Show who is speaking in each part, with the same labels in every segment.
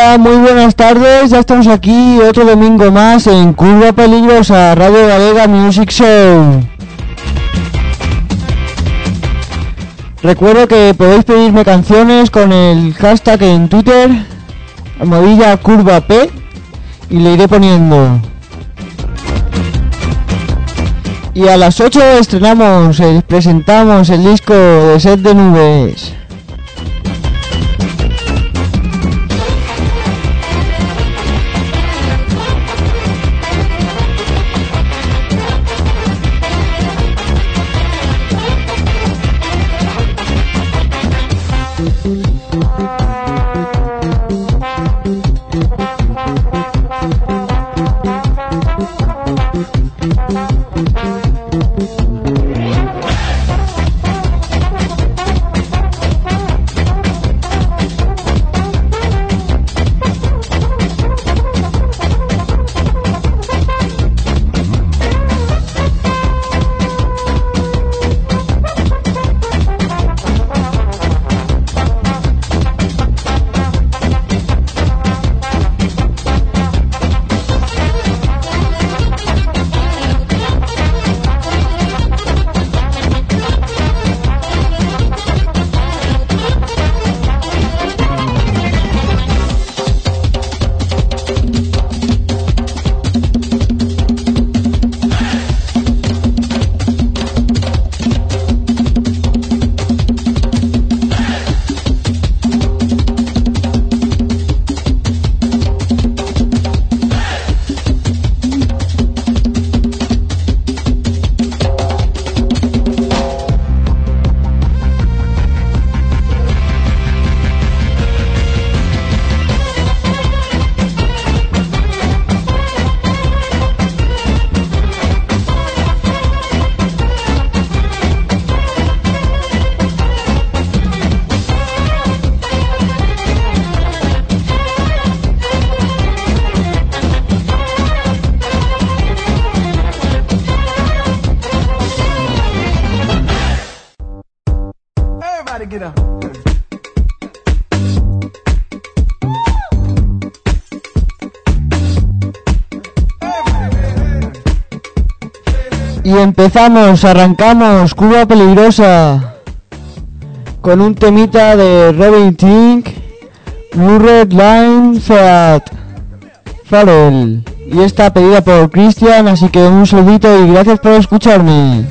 Speaker 1: Hola, muy buenas tardes. Ya estamos aquí otro domingo más en Curva Peligrosa, Radio Galega Music Show. Recuerdo que podéis pedirme canciones con el hashtag en Twitter, almohadilla curva P, y le iré poniendo. Y a las 8 estrenamos, eh, presentamos el disco de Set de Nubes. Y empezamos, arrancamos, Cuba Peligrosa, con un temita de Robin Tink, Blue Red Line Fiat Farrell. Y está pedida por Christian, así que un saludito y gracias por escucharme.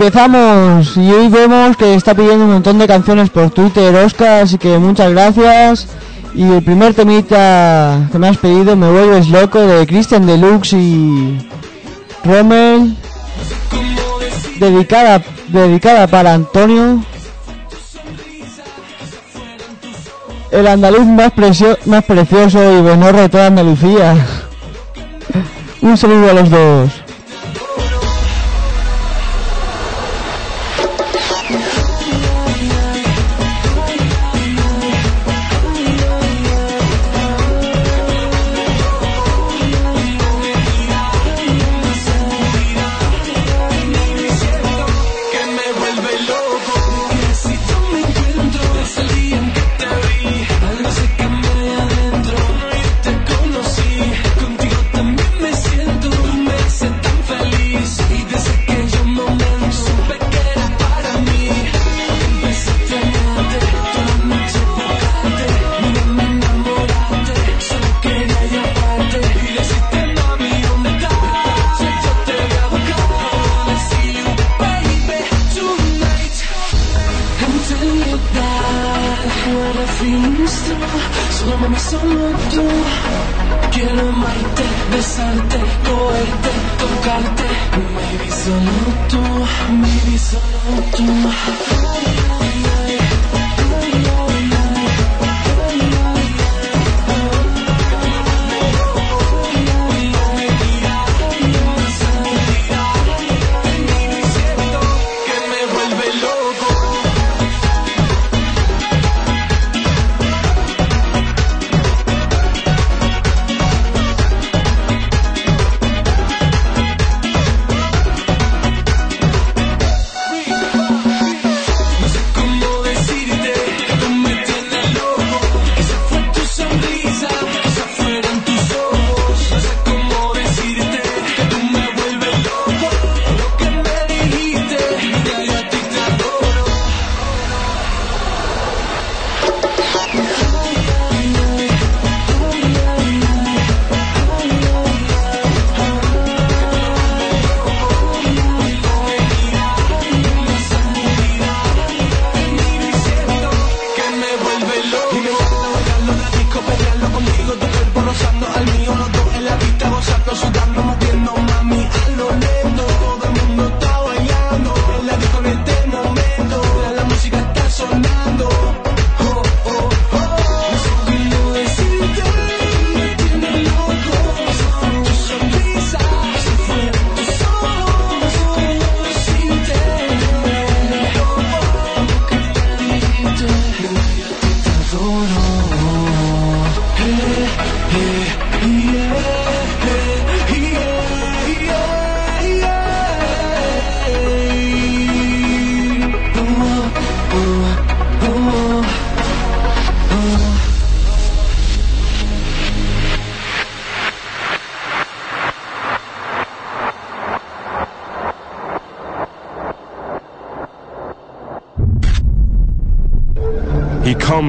Speaker 2: empezamos y hoy vemos que está pidiendo un montón de canciones por Twitter, Oscar, así que muchas gracias. Y el primer temita que me has pedido, Me vuelves loco, de Christian Deluxe y Rommel, dedicada, dedicada para Antonio, el andaluz más, precio, más precioso y buenorro de toda Andalucía. un saludo a los dos.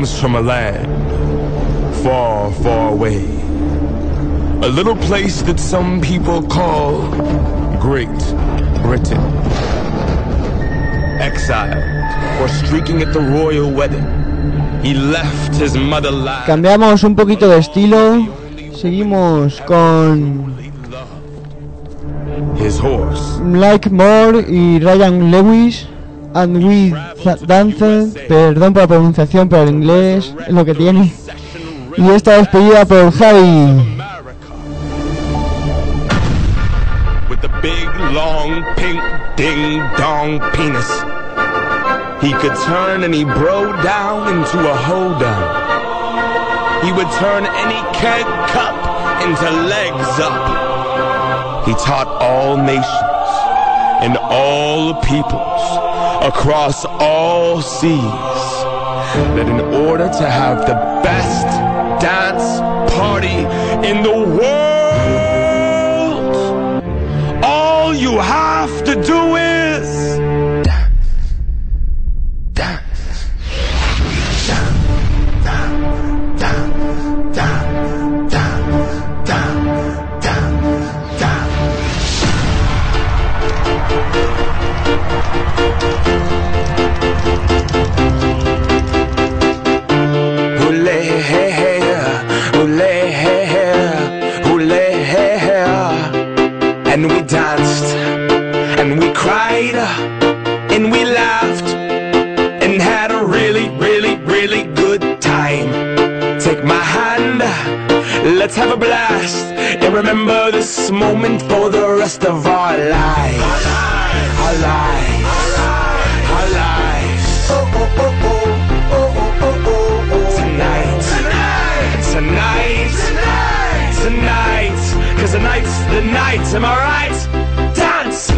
Speaker 3: Comes from a land far, far away. A little place that some people call Great Britain. Exiled for streaking at the royal wedding, he left his motherland.
Speaker 4: Cambiamos un poquito de estilo. Seguimos con
Speaker 3: His horse.
Speaker 4: Like Moore y Ryan Lewis. And we dance. Perdón por la pronunciación, pero el inglés es lo que tiene. Y esta despedida por Javi.
Speaker 3: with the big, long, pink, ding dong penis. He could turn any bro down into a hoedown. He would turn any keg cup into legs up. He taught all nations and all peoples across all seas. That in order to have the best dance party in the world, all you have to do Let's have a blast and remember this moment for the rest of our lives. Our lives. Our lives. our lives. Oh oh oh oh oh oh oh oh oh. Tonight. Tonight. Tonight. Tonight. Tonight. Cause night's the night, am I right?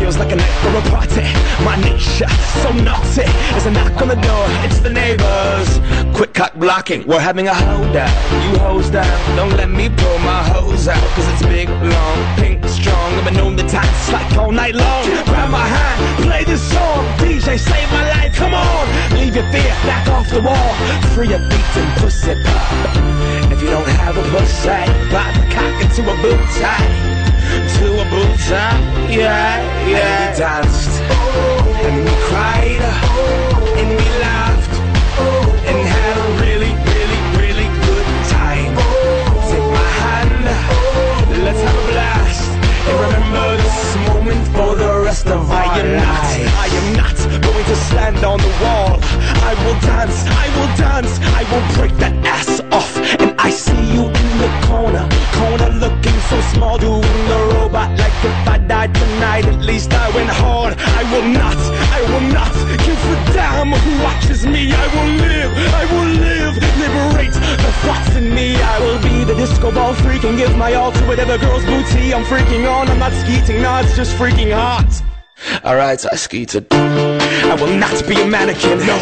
Speaker 3: Feels like a night for a party. My niche, so naughty. There's a knock on the door, it's the neighbors. Quick cock blocking, we're having a holdout. You hose down, don't let me pull my hose out. Cause it's big, long, pink, strong. I've been known to dance like all night long. Grab my hand, play this song. DJ, save my life, come on. Leave your fear back off the wall. Free your beats and pussy pop. If you don't have a pussy, pop a cock into a boot tie. To a boot tie, yeah, yeah. And we danced, and we cried, and we laughed, and had a really, really, really good time. Take my hand, let's have a blast, and remember this moment for the rest of our I am not, I am not going to stand on the wall. I will dance, I will dance, I will break that ass off, I see you in the corner, corner looking so small, doing the robot like if I died tonight. At least I went hard. I will not, I will not give a damn who watches me. I will live, I will live, liberate the thoughts in me. I will be the disco ball freak and give my all to whatever girl's booty I'm freaking on. I'm not skeeting, no, it's just freaking hot. Alright, I skeeted. I will not be a mannequin, no.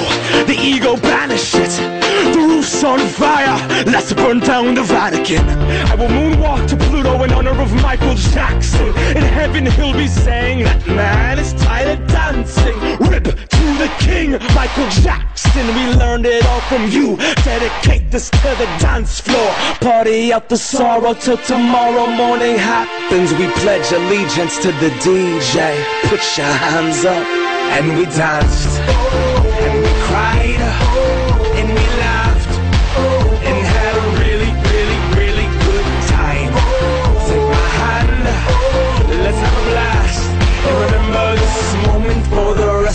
Speaker 3: The ego banish it. The roof's on fire. Let's burn down the Vatican. I will moonwalk to Pluto in honor of Michael Jackson. In heaven, he'll be saying that man is tired of dancing. Rip to the king, Michael Jackson. We learned it all from you. Dedicate this to the dance floor. Party out the sorrow till tomorrow morning happens. We pledge allegiance to the DJ. Put your hands up. And we danced.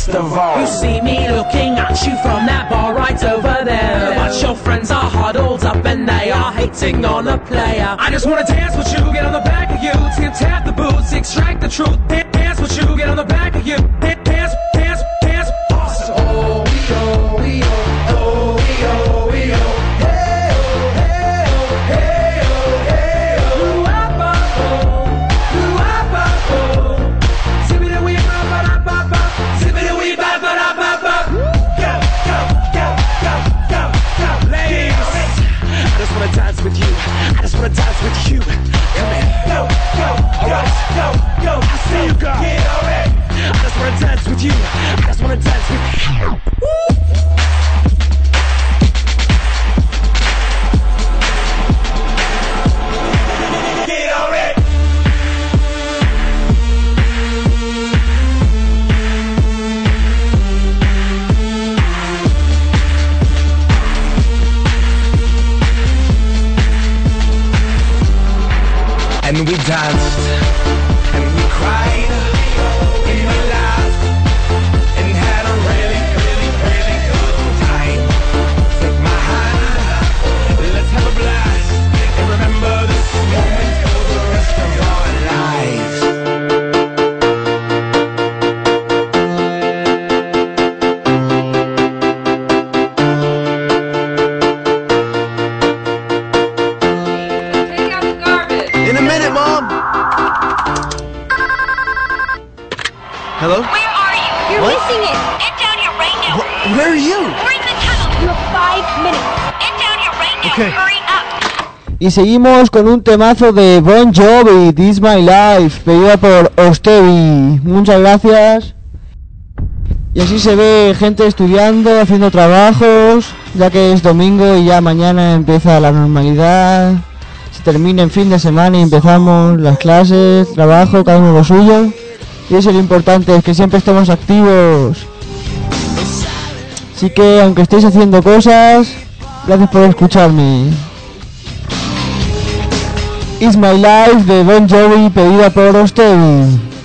Speaker 3: Rest of our
Speaker 5: You see me looking at you from that bar right over there. But your friends are huddled up and they are hating on a player. I just wanna dance with you, get on the back of you, tip tap the boots, extract the truth. Dance with you, get on the back of you, Go, go, I see you go. Yeah, alright. I just wanna dance with you. I just wanna dance with you.
Speaker 6: Woo!
Speaker 4: Y seguimos con un temazo de Bon Jovi, This My Life, pedida por Ostevi. Muchas gracias. Y así se ve gente estudiando, haciendo trabajos, ya que es domingo y ya mañana empieza la normalidad. Se termina en fin de semana y empezamos las clases, trabajo, cada uno lo suyo. Y eso es lo importante, es que siempre estemos activos. Así que aunque estéis haciendo cosas, gracias por escucharme. It's My Life de Bon Jovi pedida por
Speaker 7: ustedes.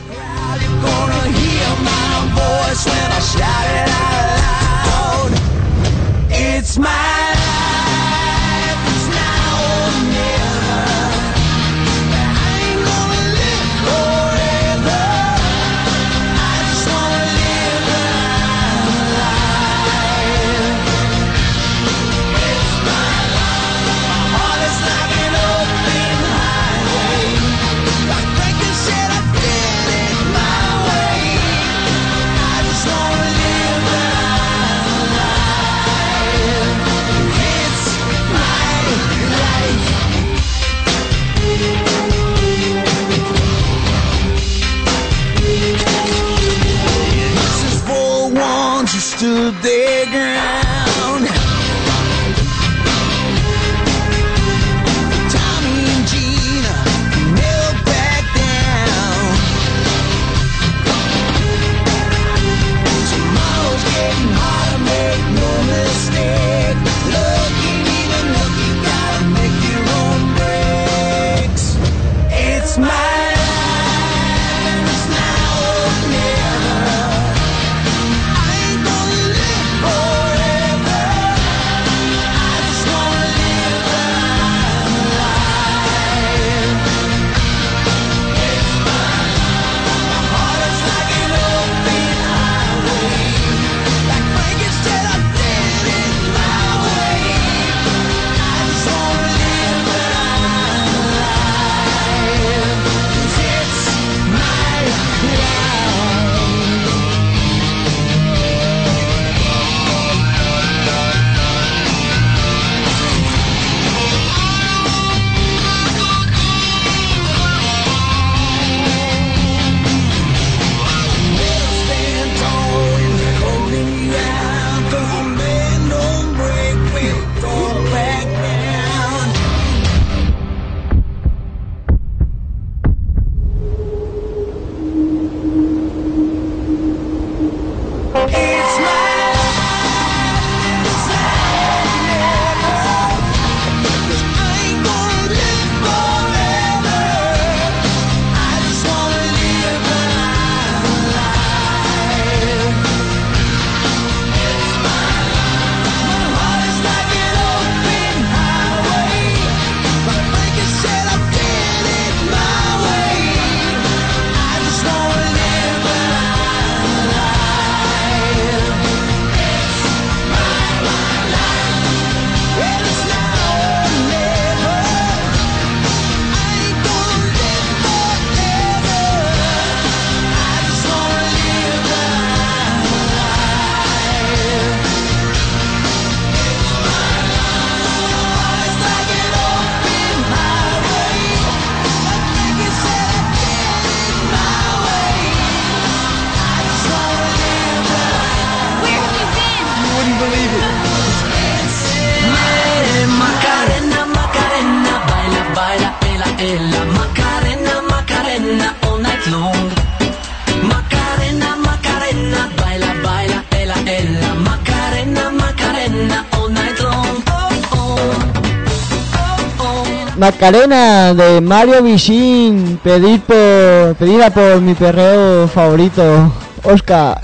Speaker 7: Macarena
Speaker 4: de Mario Vichin, pedir por, pedida por mi perreo favorito, Oscar.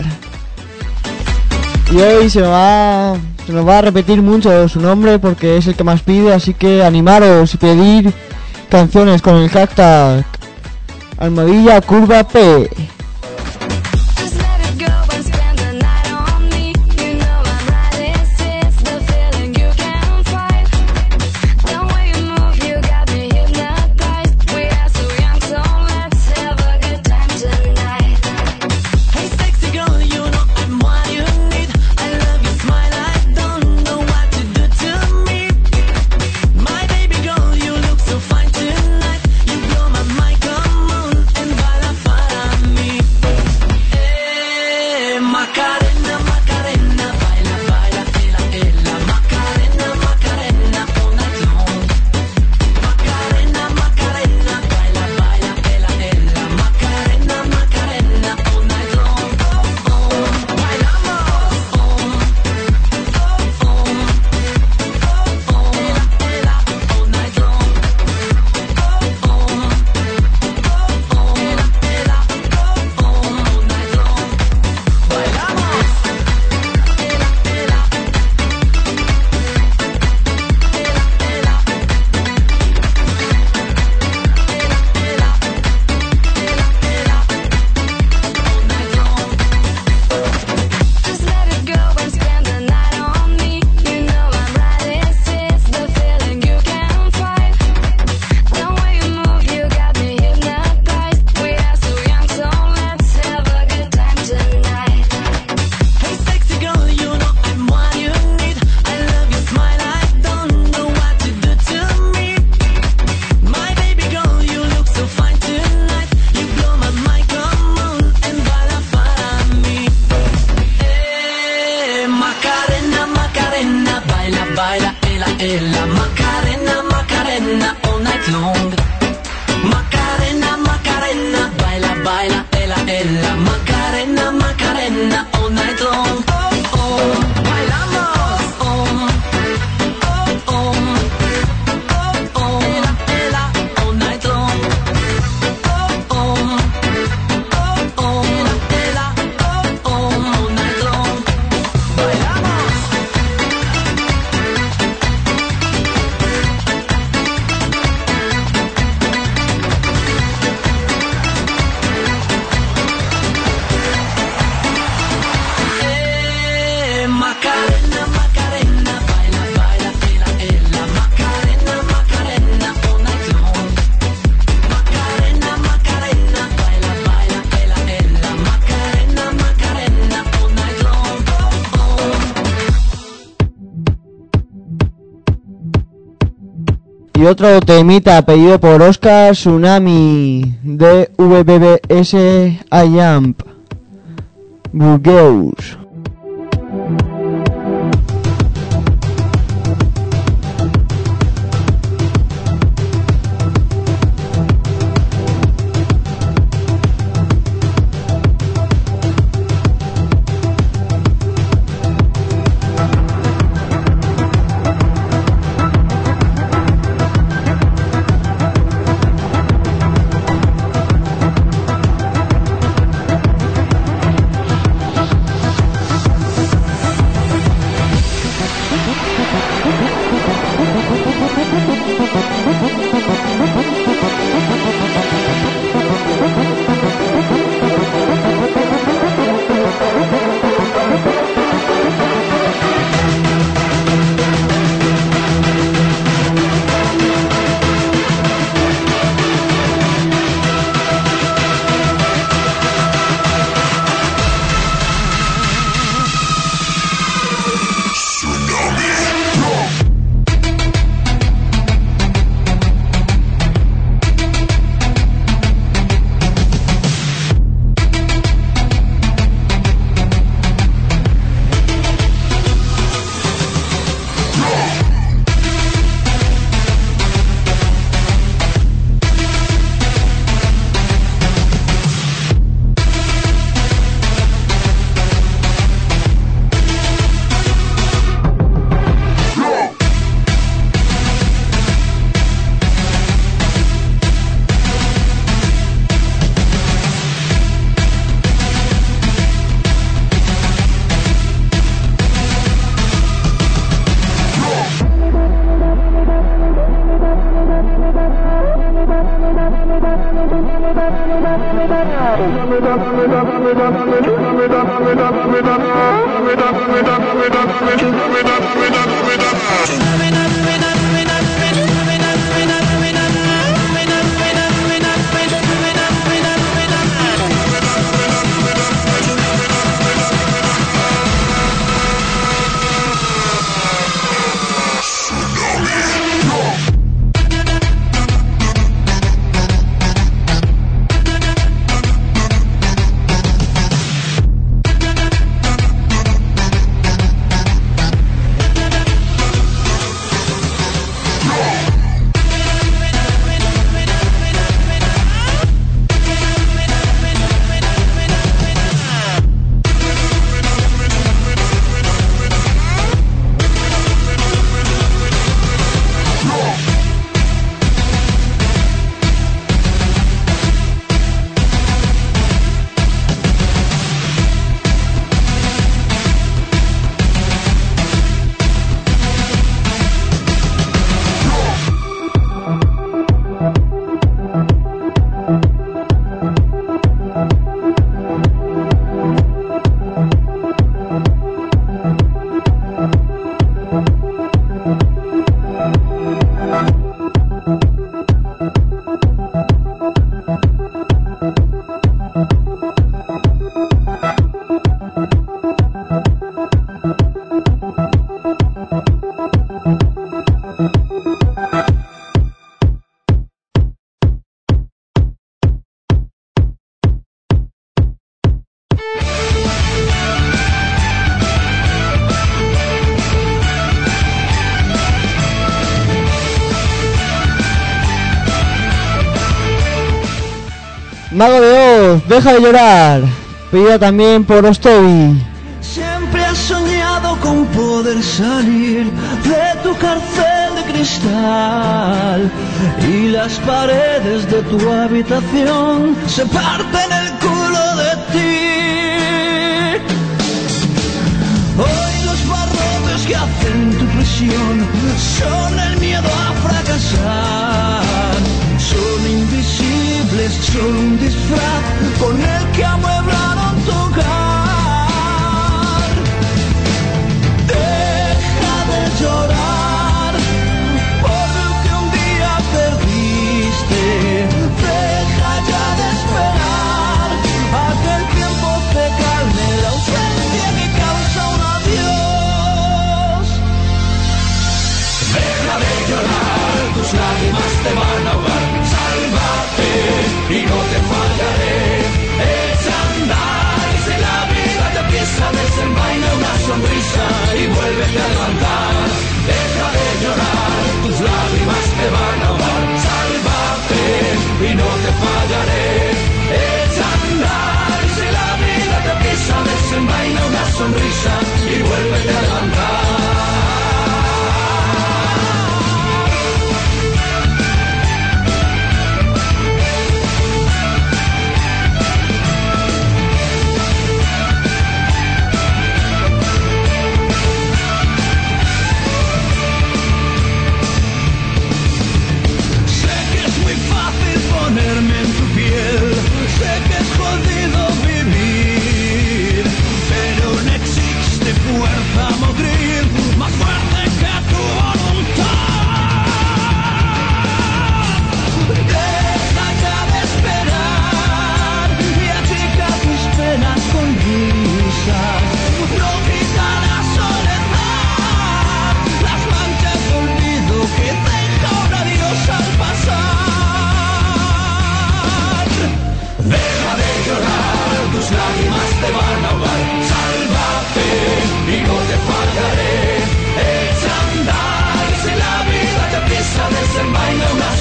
Speaker 4: Y hoy se, va, se nos va a repetir mucho su nombre porque es el que más pide, así que animaros y pedir canciones con el hashtag Almohadilla Curva P. otro temita pedido por Oscar Tsunami de VBBS I Jump deja de llorar. Pedida también por Ostovi.
Speaker 8: Siempre has soñado con poder salir de tu cárcel de cristal y las paredes de tu habitación se parten el culo de ti. Hoy los barrotes que hacen tu prisión son son un disfraz con el que amueblaron a
Speaker 7: levantar. Deja de llorar, tus lágrimas te van a ahogar. Sálvate y no te fallaré. Echa a andar si la vida te empieza a desenvaina una sonrisa y vuélvete a levantar.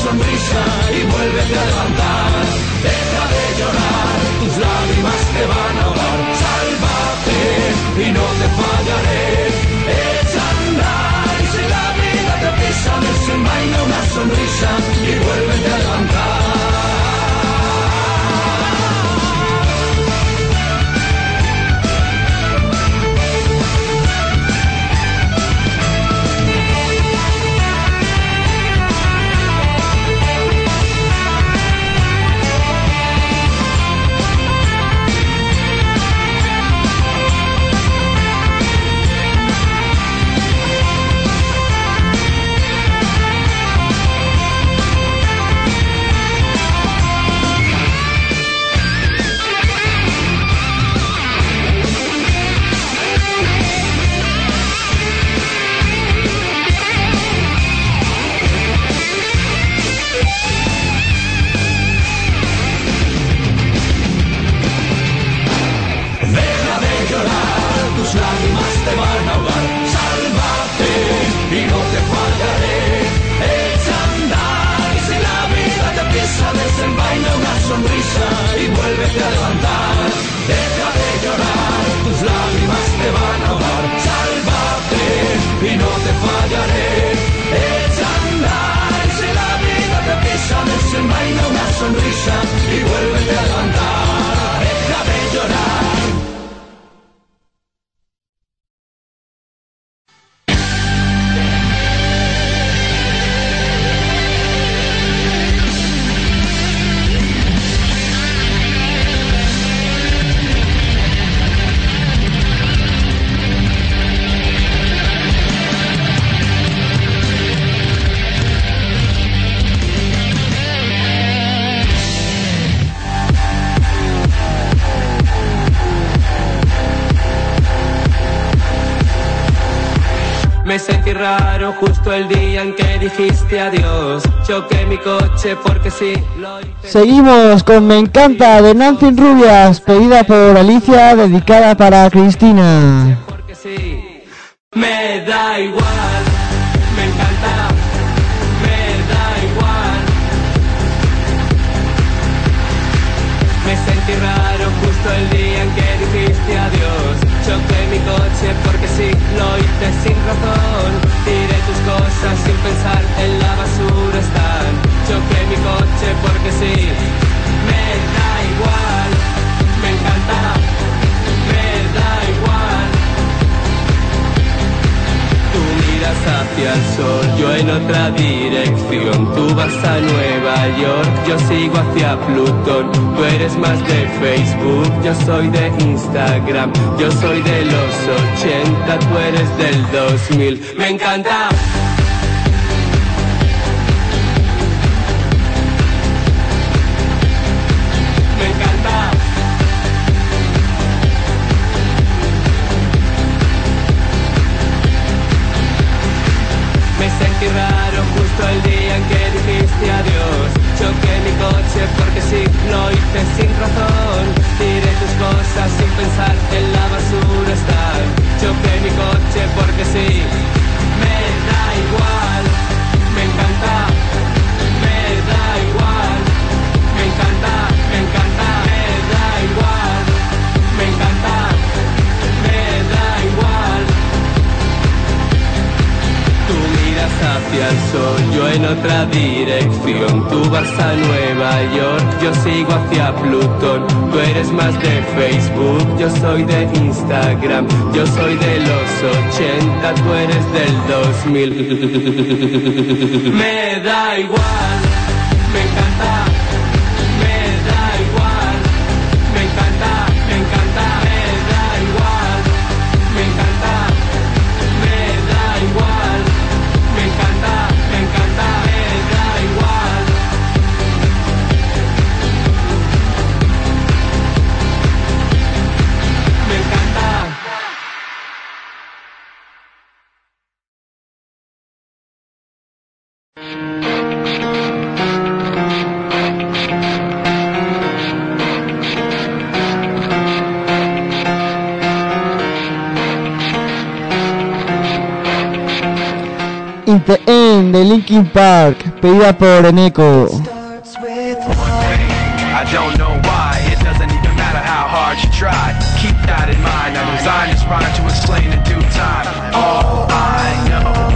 Speaker 7: Sonrisa y vuélvete a levantar. Deja de llorar, tus lágrimas te van a ahogar. Sálvate y no te fallaré. Echa a andar y si la vida te empieza a desenvaina una sonrisa y vuélvete a levantar.
Speaker 9: Me sentí raro justo el día en que dijiste adiós. Choqué mi coche porque sí, lo hice
Speaker 4: Seguimos con Me encanta de Nancy Rubias, pedida por Alicia, dedicada para Cristina.
Speaker 9: porque sí. Me da igual, me encanta, me da igual. justo el día en que dijiste adiós. Mi coche porque sí, lo hice sin razón. Tiré tus cosas sin pensar, en la basura están. Choqué mi coche porque sí, me da igual, miras hacia el sol, yo en otra dirección. Tú vas a Nueva York, yo sigo hacia Plutón. Tú eres más de Facebook, yo soy de Instagram. Yo soy de los 80, tú eres del 2000. Me encanta. Porque sí, lo hice sin razón. Tiré tus cosas sin pensar, en la basura están. Choqué mi coche porque sí, hacia el sol, yo en otra dirección. Tú vas a Nueva York, yo sigo hacia Plutón. Tú eres más de Facebook, yo soy de Instagram. Yo soy de los 80, tú eres del 2000. Me da igual,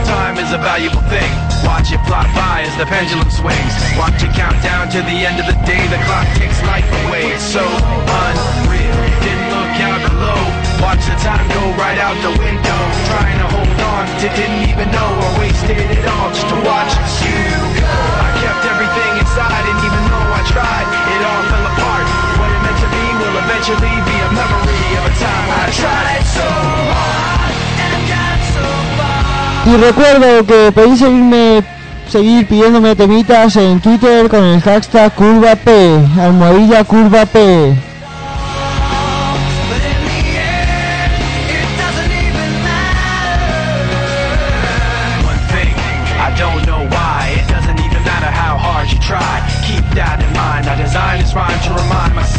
Speaker 3: time is a valuable thing. Watch it fly by as the pendulum swings. Watch it count down to the end of the day. The clock takes life away. It's so unreal. Didn't look out below. Watch the time go right out the window. Trying to hold on to didn't even know I wasted it all just to watch you go. I kept everything inside, and even though I tried, it all fell apart. What it meant to be will eventually be a memory of a time I tried so hard and got so far.
Speaker 4: Y recuerdo que podéis seguirme, seguir pidiéndome temitas en Twitter con el hashtag curva P, almohadilla curva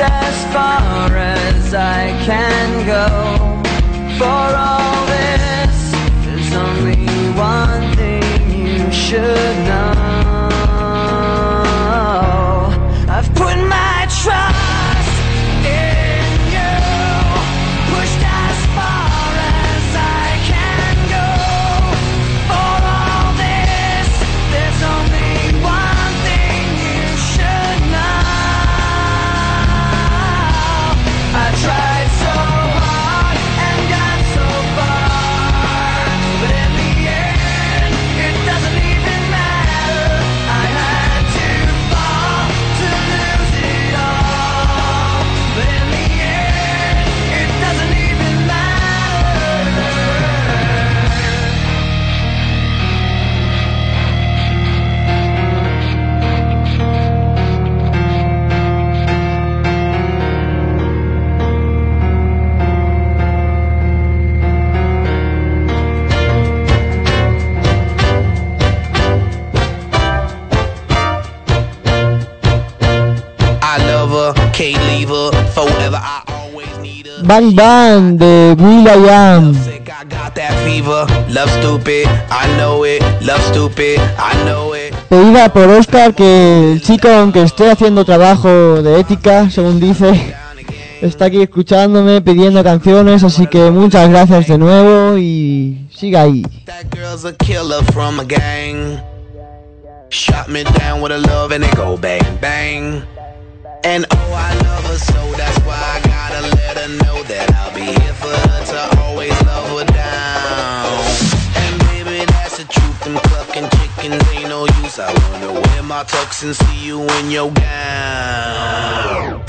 Speaker 3: as far as I can go. For all
Speaker 4: Bang Bang de Will I Am. Pedida por Oscar que el chico, aunque esté haciendo trabajo de ética, según dice, está aquí escuchándome, pidiendo canciones, así que muchas gracias de nuevo y siga ahí.
Speaker 10: Shot me down with a love and it go bang bang. And oh, I love her so that's why I gotta let her know that I'll be here for her to always love her down. And baby, that's the truth. Them clucking chickens ain't no use. I wanna wear my tux and see you in your gown.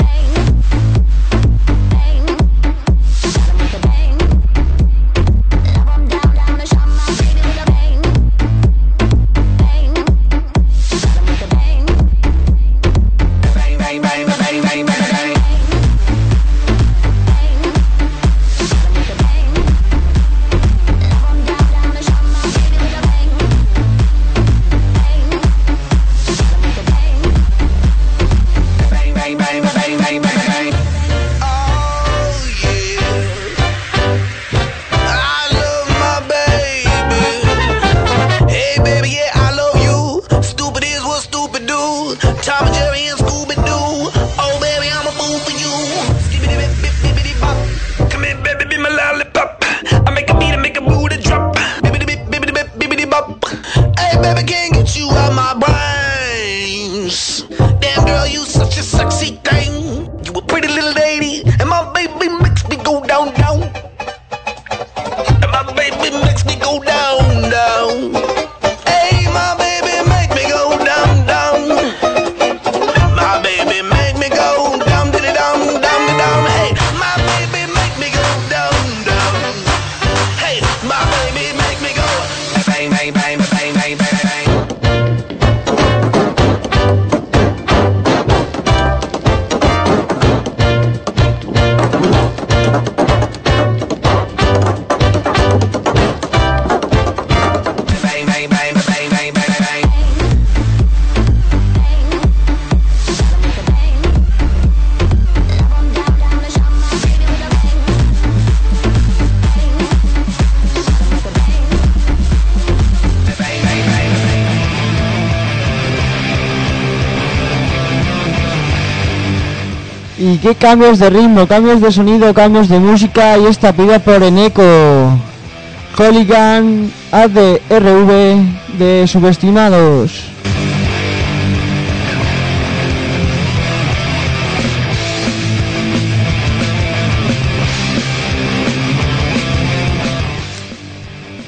Speaker 4: Cambios de ritmo, cambios de sonido, cambios de música y esta pida por Eneco. Hooligan ADRV de subestimados.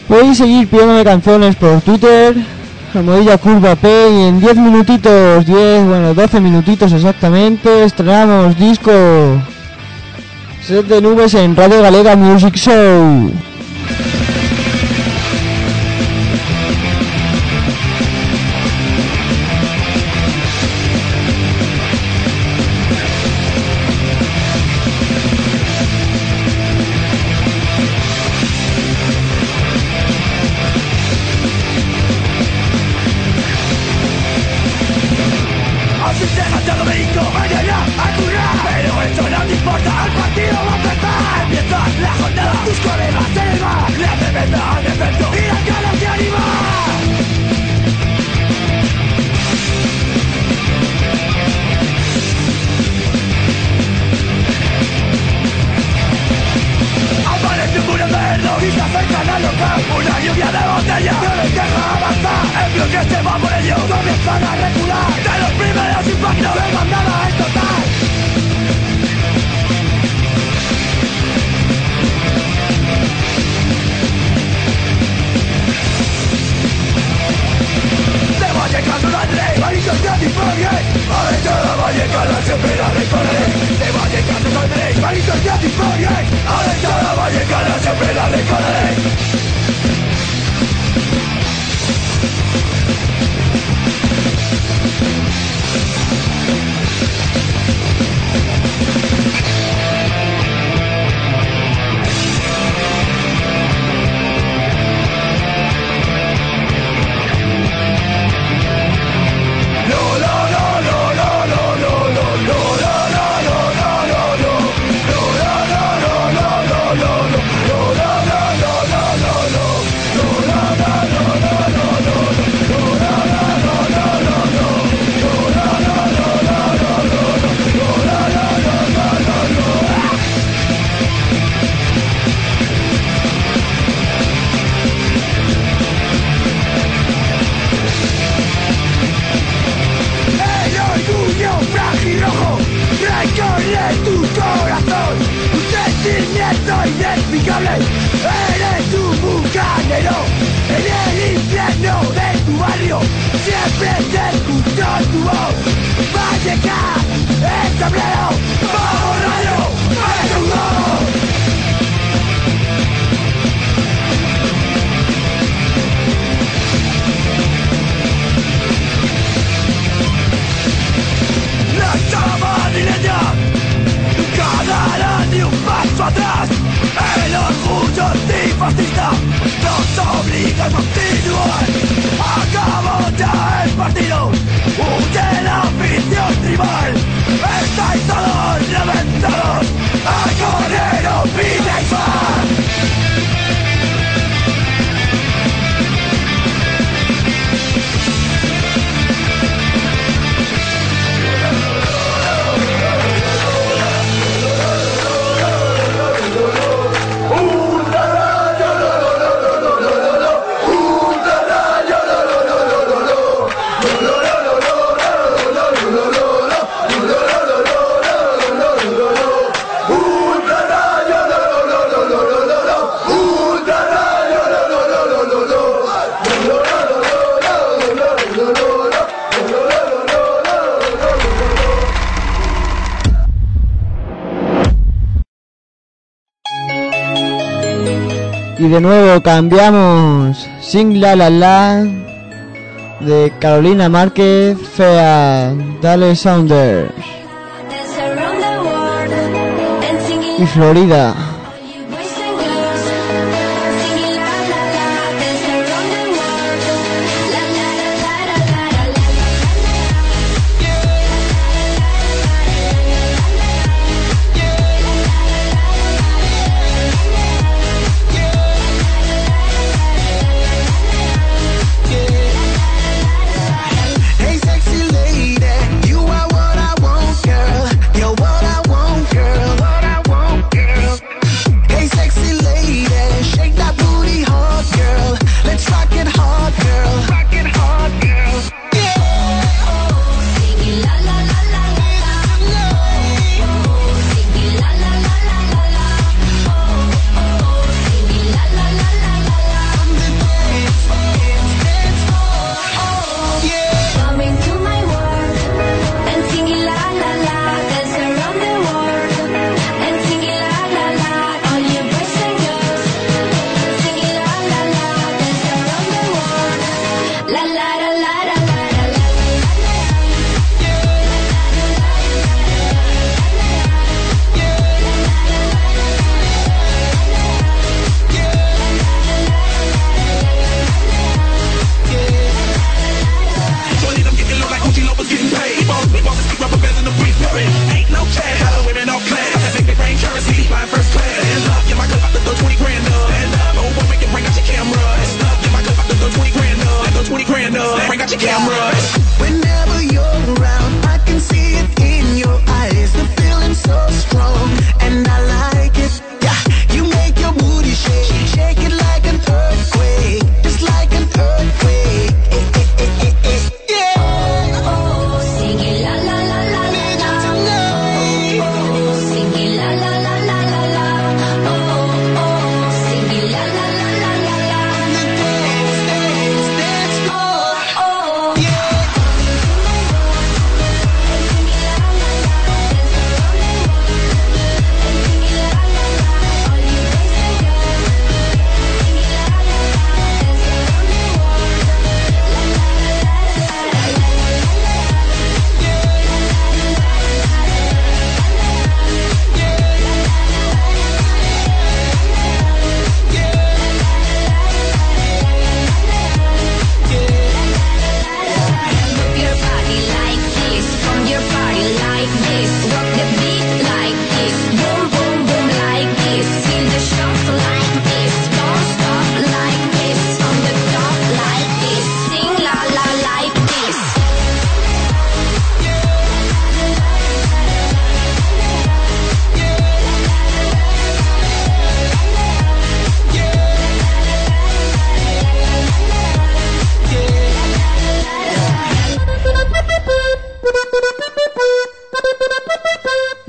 Speaker 4: Podéis seguir pidiéndome canciones por Twitter, almohadilla curva P y en 10 minutitos, 10, bueno, 12 minutitos exactamente, estrenamos disco Set de nubes en Radio Galega Music Show.
Speaker 11: de
Speaker 12: nuevo cambiamos. Sing La La La de Carolina Márquez. Fea Dale Saunders. Y Florida.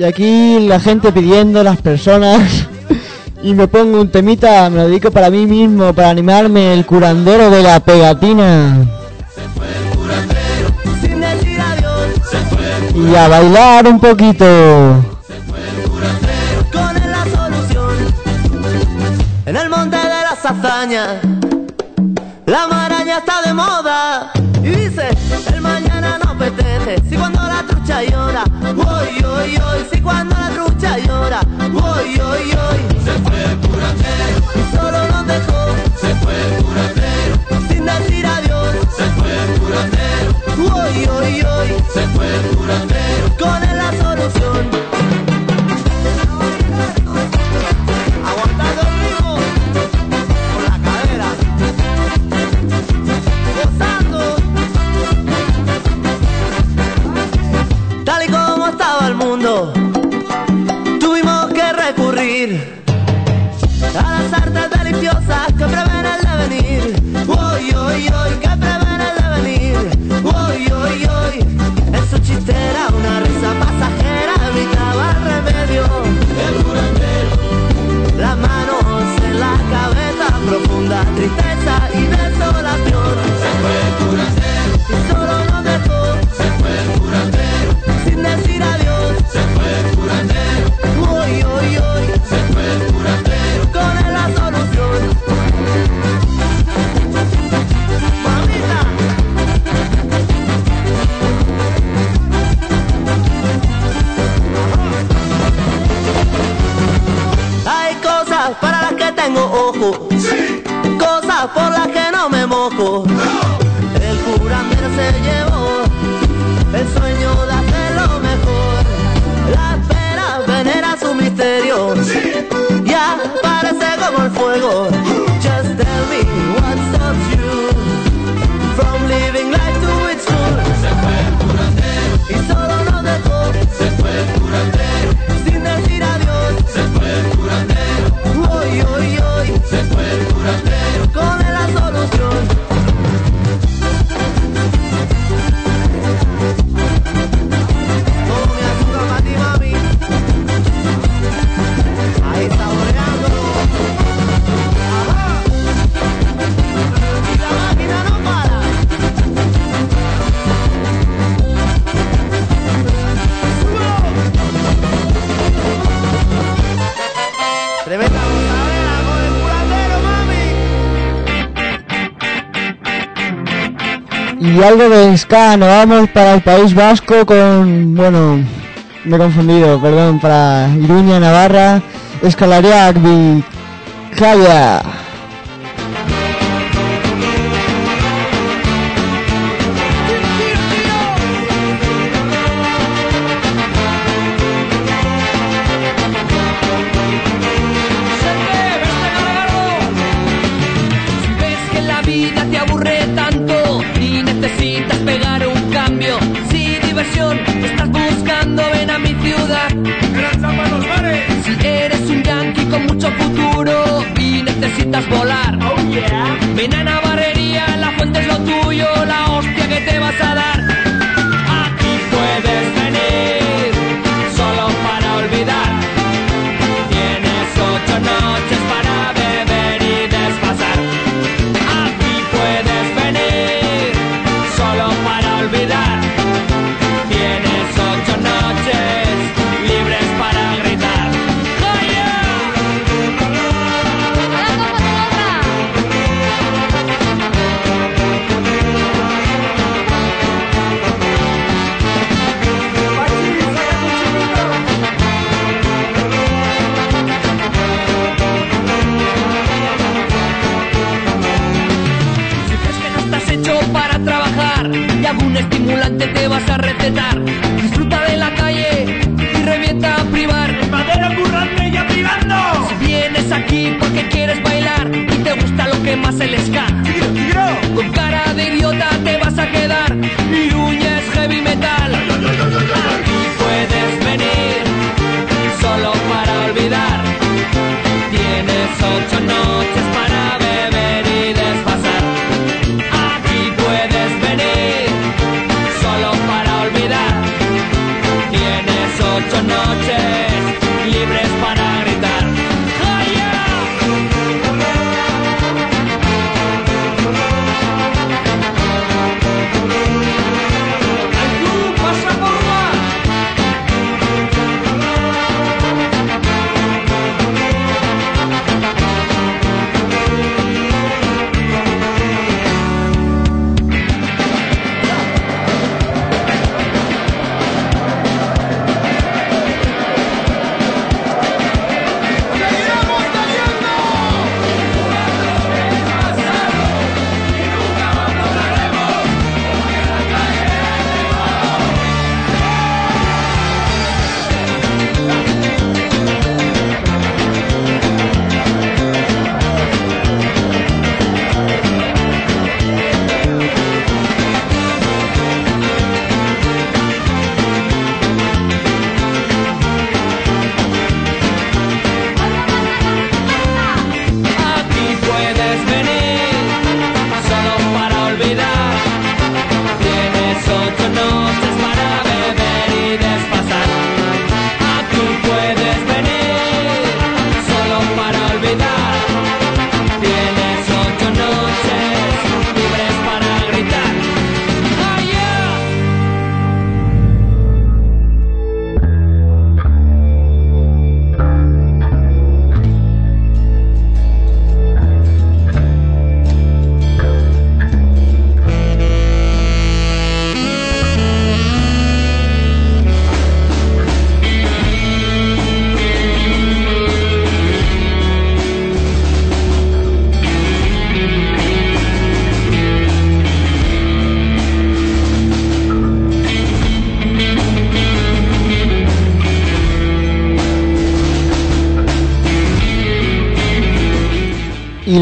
Speaker 12: Y aquí la gente pidiendo, las personas.
Speaker 4: y me pongo un temita, me lo dedico para mí mismo, para animarme, el curandero de la pegatina.
Speaker 8: Se fue el curandero, sin decir adiós. Se fue el curandero, y a bailar un poquito. Se fue el curandero, con él la solución. En el monte de las hazañas. Cosas por las que no me mojo.
Speaker 4: Algo de ska, nos vamos para el País Vasco con, bueno, me he confundido, perdón, para Iruña, Navarra, Escalariak, Vizcaya.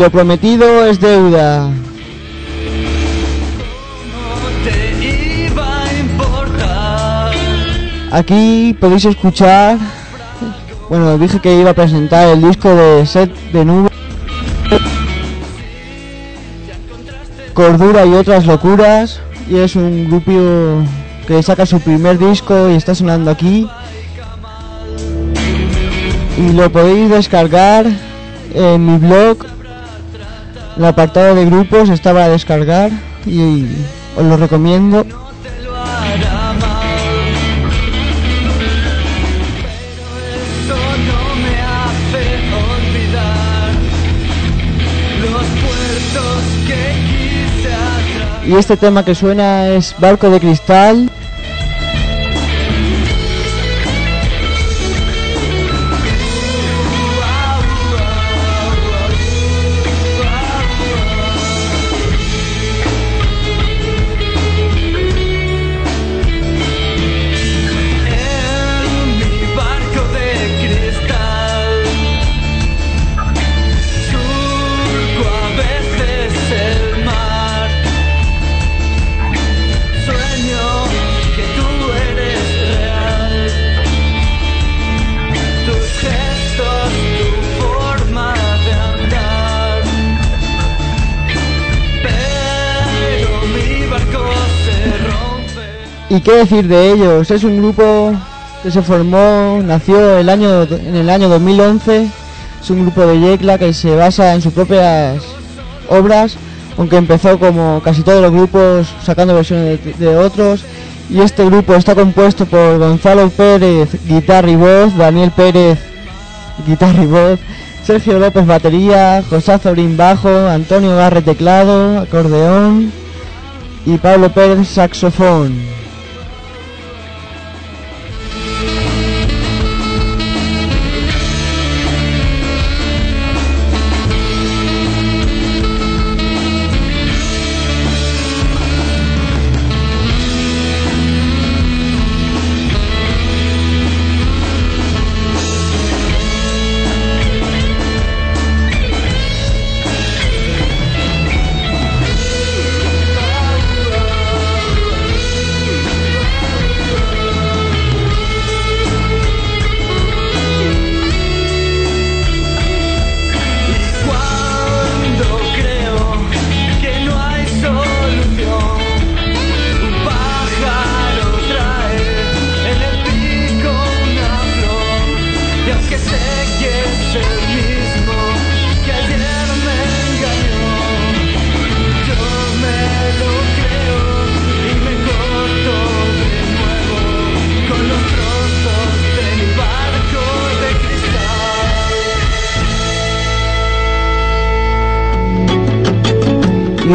Speaker 13: Lo
Speaker 4: prometido es deuda. Aquí podéis escuchar. Bueno, dije que iba a presentar el disco de Set de Nube. Cordura y otras locuras. Y es un grupo que saca su primer disco y está sonando aquí. Y lo podéis descargar en mi blog. El apartado de grupos está para descargar y os lo recomiendo. Y este tema que suena es Barco de Cristal. ¿Y qué decir de ellos? Es un grupo que se formó, nació el año, en el año 2011. Es un grupo de Yecla que se basa en sus propias obras, aunque empezó como casi todos los grupos sacando versiones de, otros. Y este grupo está compuesto por Gonzalo Pérez, guitarra y voz, Daniel Pérez, guitarra y voz, Sergio López batería, José Azorín bajo, Antonio Garre teclado, acordeón y Pablo Pérez saxofón.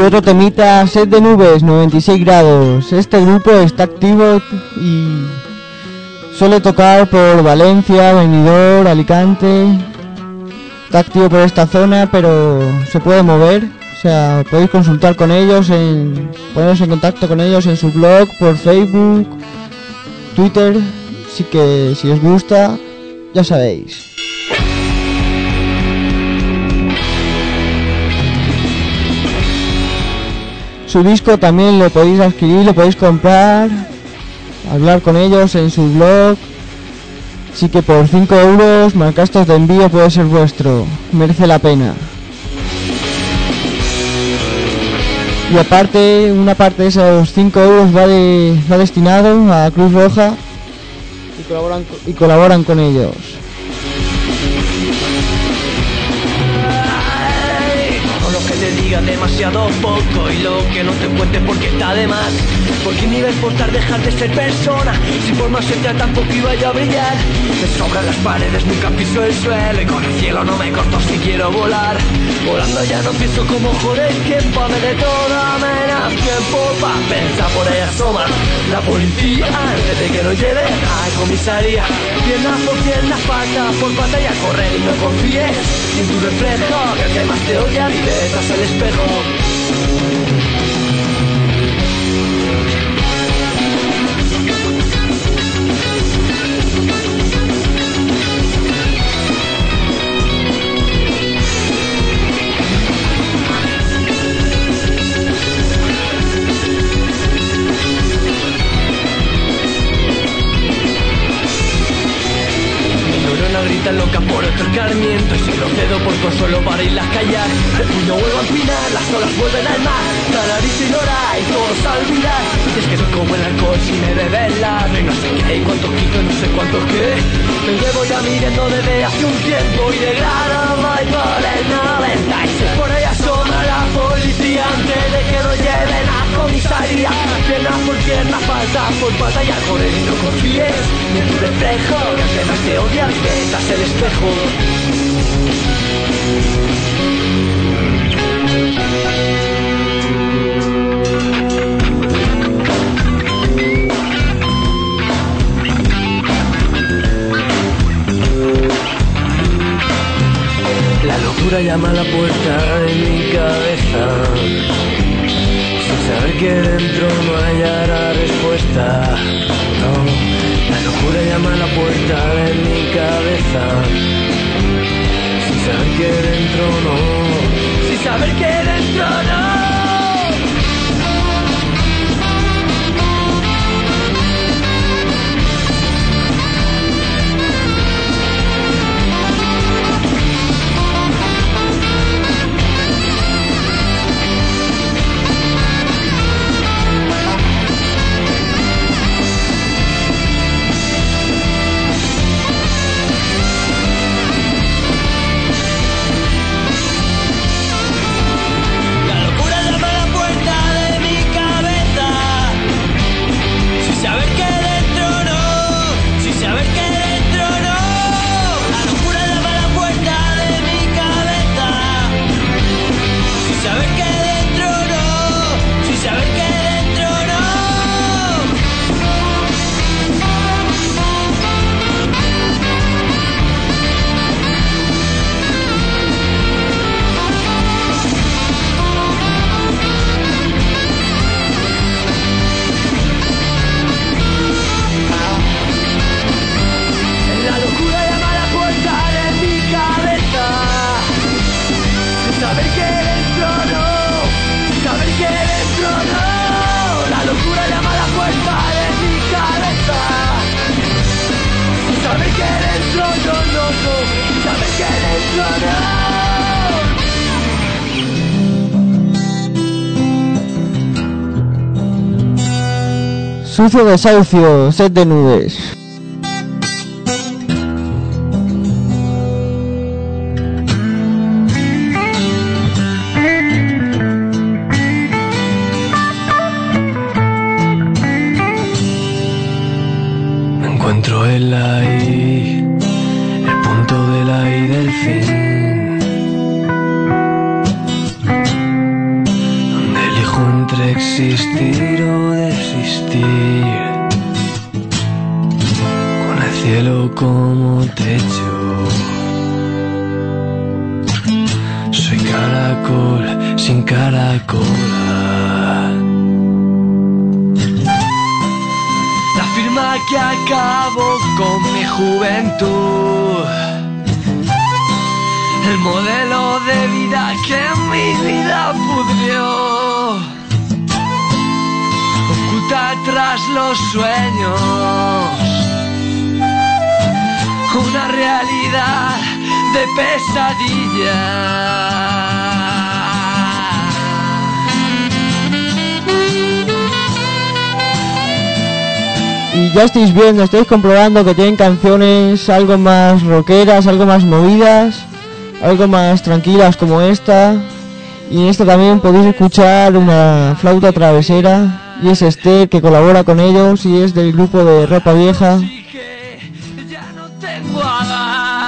Speaker 4: Otro temita, set de nubes, 96 grados. Este grupo está activo y suele tocar por Valencia, Benidorm, Alicante. Está activo por esta zona, pero se puede mover. O sea, podéis consultar con ellos, en, poneros en contacto con ellos en su blog, por Facebook, Twitter. Así que si os gusta, ya sabéis. Su disco también lo podéis adquirir, lo podéis comprar, hablar con ellos en su blog. Así que por 5 euros, más de envío puede ser vuestro. Merece la pena. Y aparte, una parte de esos 5 euros va, va destinado a Cruz Roja y colaboran, co- y colaboran con ellos.
Speaker 8: Demasiado poco y lo que no te cuente porque está de más. Porque ni ves por dejar de ser persona. Si por más trata tampoco iba yo a brillar. Me sobran las paredes, nunca piso el suelo y con el cielo no me corto si quiero volar. Volando ya no pienso como joder tiempo, me de toda menos tiempo pa' pensar por ahí asoma la policía antes de que nos lleven a comisaría. Pierna por pierna, pata por pata y a correr y no confíes en tu reflejo, que el te odia vive detrás del espejo.
Speaker 13: Consuelo para irlas callar El puño vuelve a empinar, las olas vuelven al mar. La nariz ignora y todos a olvidar Y es que soy como el alcohol si me beben la No sé qué, y cuántos quito, no sé cuántos qué. Me llevo ya midiendo desde hace un tiempo Y de grado voy por el 96 Por ahí asoma la policía antes de que nos lleven a comisaría. Pierna por pierna, falta por falta y al correr y no confíes Ni en tu reflejo, que más te odias que el espejo llama a la puerta de mi cabeza. Sin saber que dentro no hallará respuesta. No, la locura llama a la puerta de mi cabeza saber que Sin saber que dentro no
Speaker 4: Sucio desahucio, set de nubes. Estáis comprobando que tienen canciones algo más rockeras, algo más movidas, algo más tranquilas como esta. Y en esta también podéis escuchar una flauta travesera. Y es Esther que colabora con ellos y es del grupo de ropa vieja.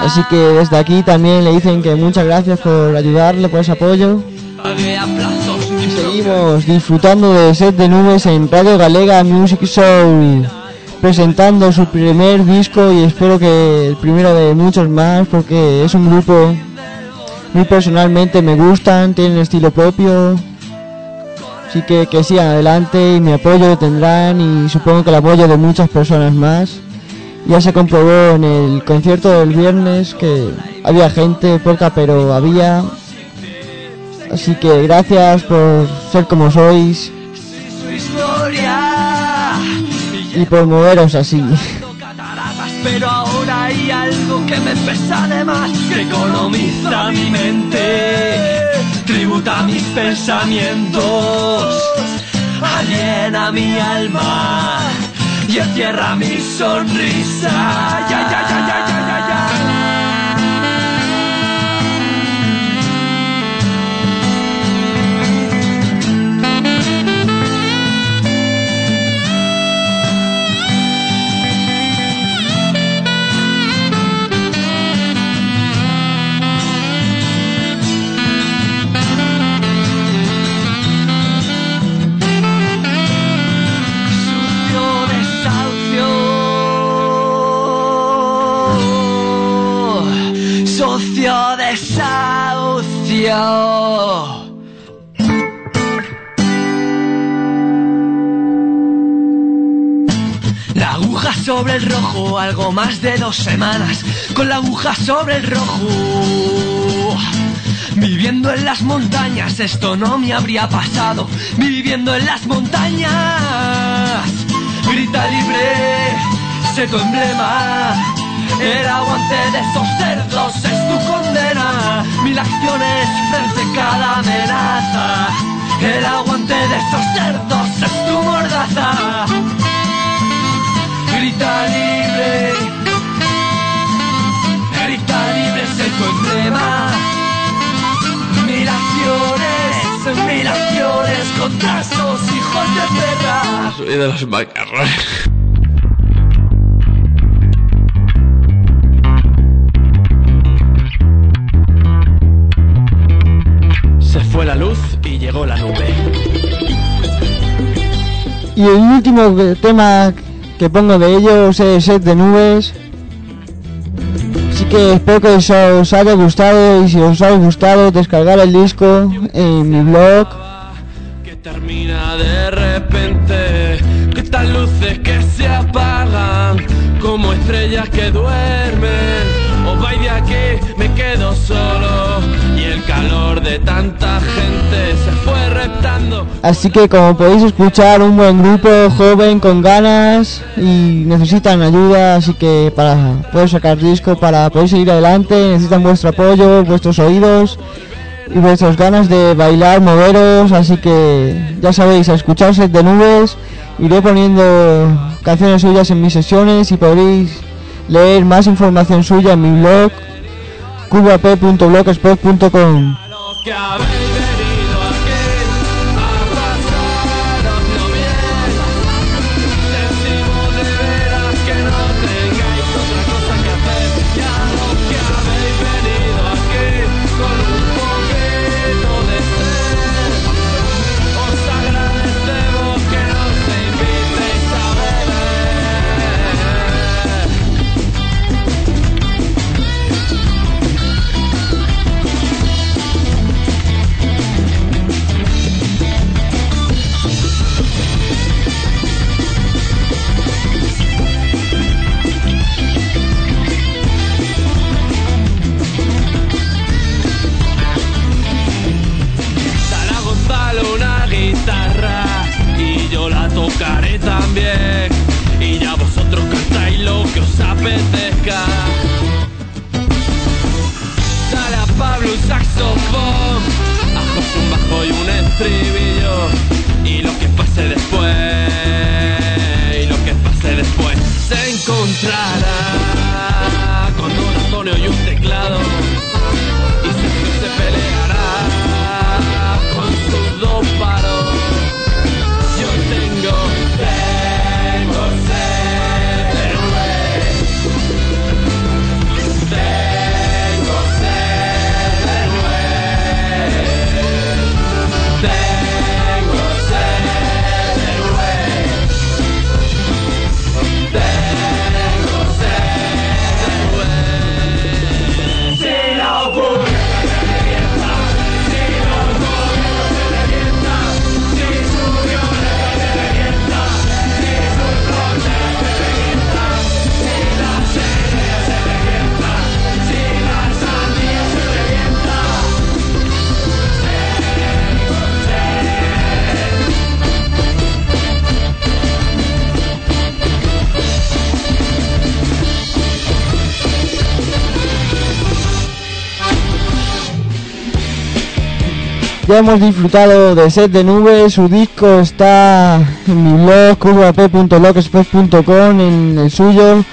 Speaker 4: Así que desde aquí también le dicen que muchas gracias por ayudarle, por ese apoyo. Seguimos disfrutando de Set de Nubes en Radio Galega Music Soul, presentando su primer disco y espero que el primero de muchos más porque es un grupo muy personalmente me gustan, tienen estilo propio, así que que sigan adelante y mi apoyo tendrán y supongo que el apoyo de muchas personas más. Ya se comprobó en el concierto del viernes que había gente poca pero había Así que gracias por ser como sois. Y por moveros así.
Speaker 14: Pero ahora hay algo que me pesa de más, que economiza mi mente, tributa mis pensamientos, aliena mi alma y encierra mi sonrisa. Ya, ya, ya, desahucio. Desahucio. La aguja sobre el rojo, algo más de dos semanas, con la aguja sobre el rojo. Viviendo en las montañas, esto no me habría pasado. Viviendo en las montañas, grita libre, sé tu emblema. El aguante de esos cerdos es tu condena. Mil acciones frente cada amenaza. El aguante de esos cerdos es tu mordaza. Grita libre, grita libre, sé tu emblema. Mil acciones, mil acciones contra esos hijos de perra.
Speaker 15: Soy de los macarrones. Llegó la nube.
Speaker 9: Y el último tema que pongo de ellos es Set de Nubes. Así que espero que os, os haya gustado y si os ha gustado descargar el disco en mi blog.
Speaker 15: Que termina de repente. Que estas luces que se apagan como estrellas que duermen. Os vais de aquí, me quedo solo. Y el calor de tanta gente.
Speaker 9: Así que como podéis escuchar, un buen grupo joven con ganas y necesitan ayuda, así que para poder sacar disco, para poder seguir adelante, necesitan vuestro apoyo, vuestros oídos y vuestras ganas de bailar, moveros, así que ya sabéis, a escuchar Set de Nubes, iré poniendo canciones suyas en mis sesiones y podréis leer más información suya en mi blog cubap.blogspot.com
Speaker 7: hemos disfrutado de Set de Nubes, su disco está en mi blog curvap.blogspot.com en el suyo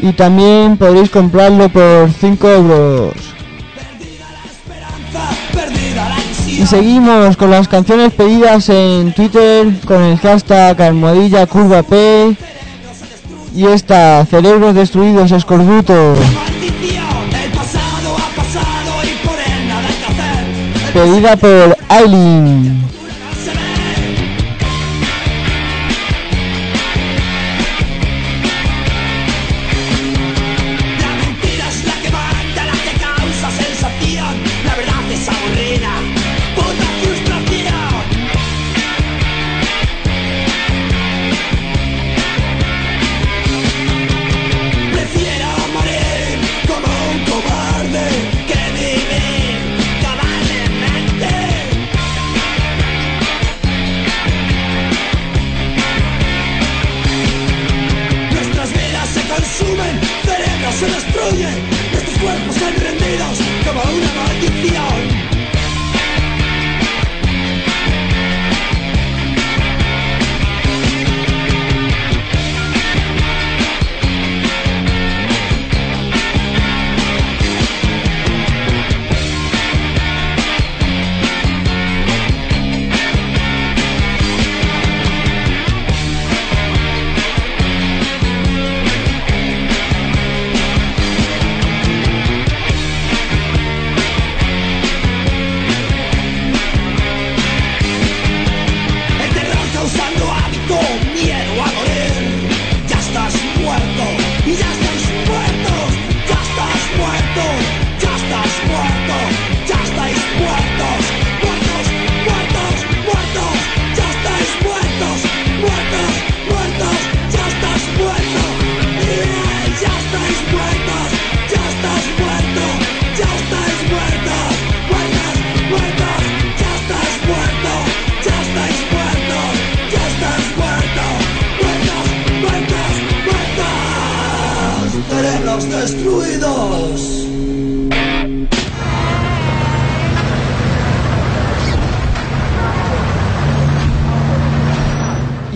Speaker 7: y también podréis comprarlo por 5 euros. Y seguimos con las canciones pedidas en Twitter con el hashtag almohadilla curva P y esta Cerebros Destruidos Escorbuto. Pedida por Aileen.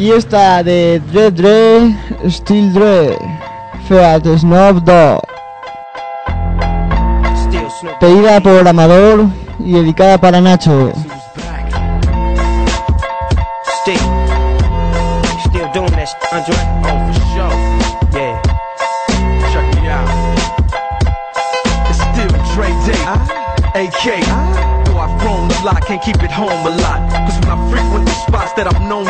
Speaker 4: Y
Speaker 7: esta de Dre Dre, Still Dre, Feat Snoop Dogg. Pedida por Amador y dedicada para Nacho.
Speaker 16: Can't keep it home a lot. When I frequent the spots that known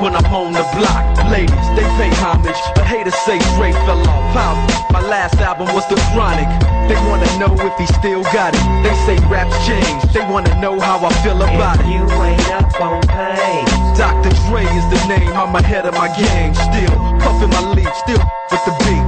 Speaker 16: when I'm on the block. Ladies, they pay homage, but haters say Dre fell off. How? My last album was The Chronic. They wanna know if he still got it. They say raps change. They wanna know how I feel about it.
Speaker 17: You ain't up on pain.
Speaker 16: Dr. Dre is the name, I'm ahead of my game. Still puffin' my leaf, still with the beats.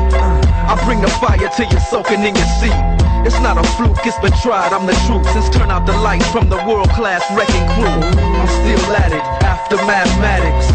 Speaker 16: I bring the fire till you're soaking in your seat. It's not a fluke, it's been tried, I'm the truth. Since turn out the lights from the world class wrecking crew. I'm still at it, after mathematics.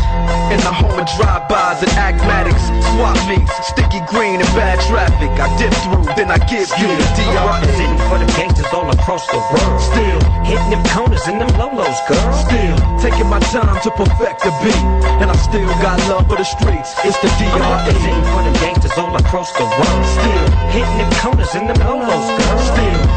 Speaker 16: In the home of drive-bys and acmatics. Swap meets, sticky green and bad traffic. I dip through, then I give you the
Speaker 17: I'm
Speaker 16: DRE.
Speaker 17: representing for the gangsters all across the world.
Speaker 16: Still
Speaker 17: hitting them corners and them lolos, girl.
Speaker 16: Still taking my time to perfect the beat. And I still got love for the streets. It's the
Speaker 17: I'm
Speaker 16: DRE.
Speaker 17: representing for the gangsters all across the world.
Speaker 16: Still
Speaker 17: hitting them corners and them lolos, girl.
Speaker 16: Still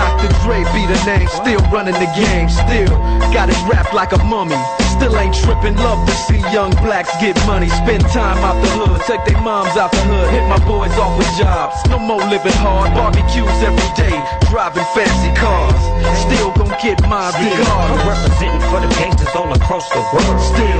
Speaker 16: Dr. Dre be the name, still running the game, still got it wrapped like a mummy. Still ain't tripping, love to see young blacks get money, spend time out the hood, take their moms out the hood, hit my boys off with jobs. No more living hard, barbecues every day, driving fancy cars. Still gon' get my regard.
Speaker 18: I'm representing for the gangsters all across the world.
Speaker 16: Still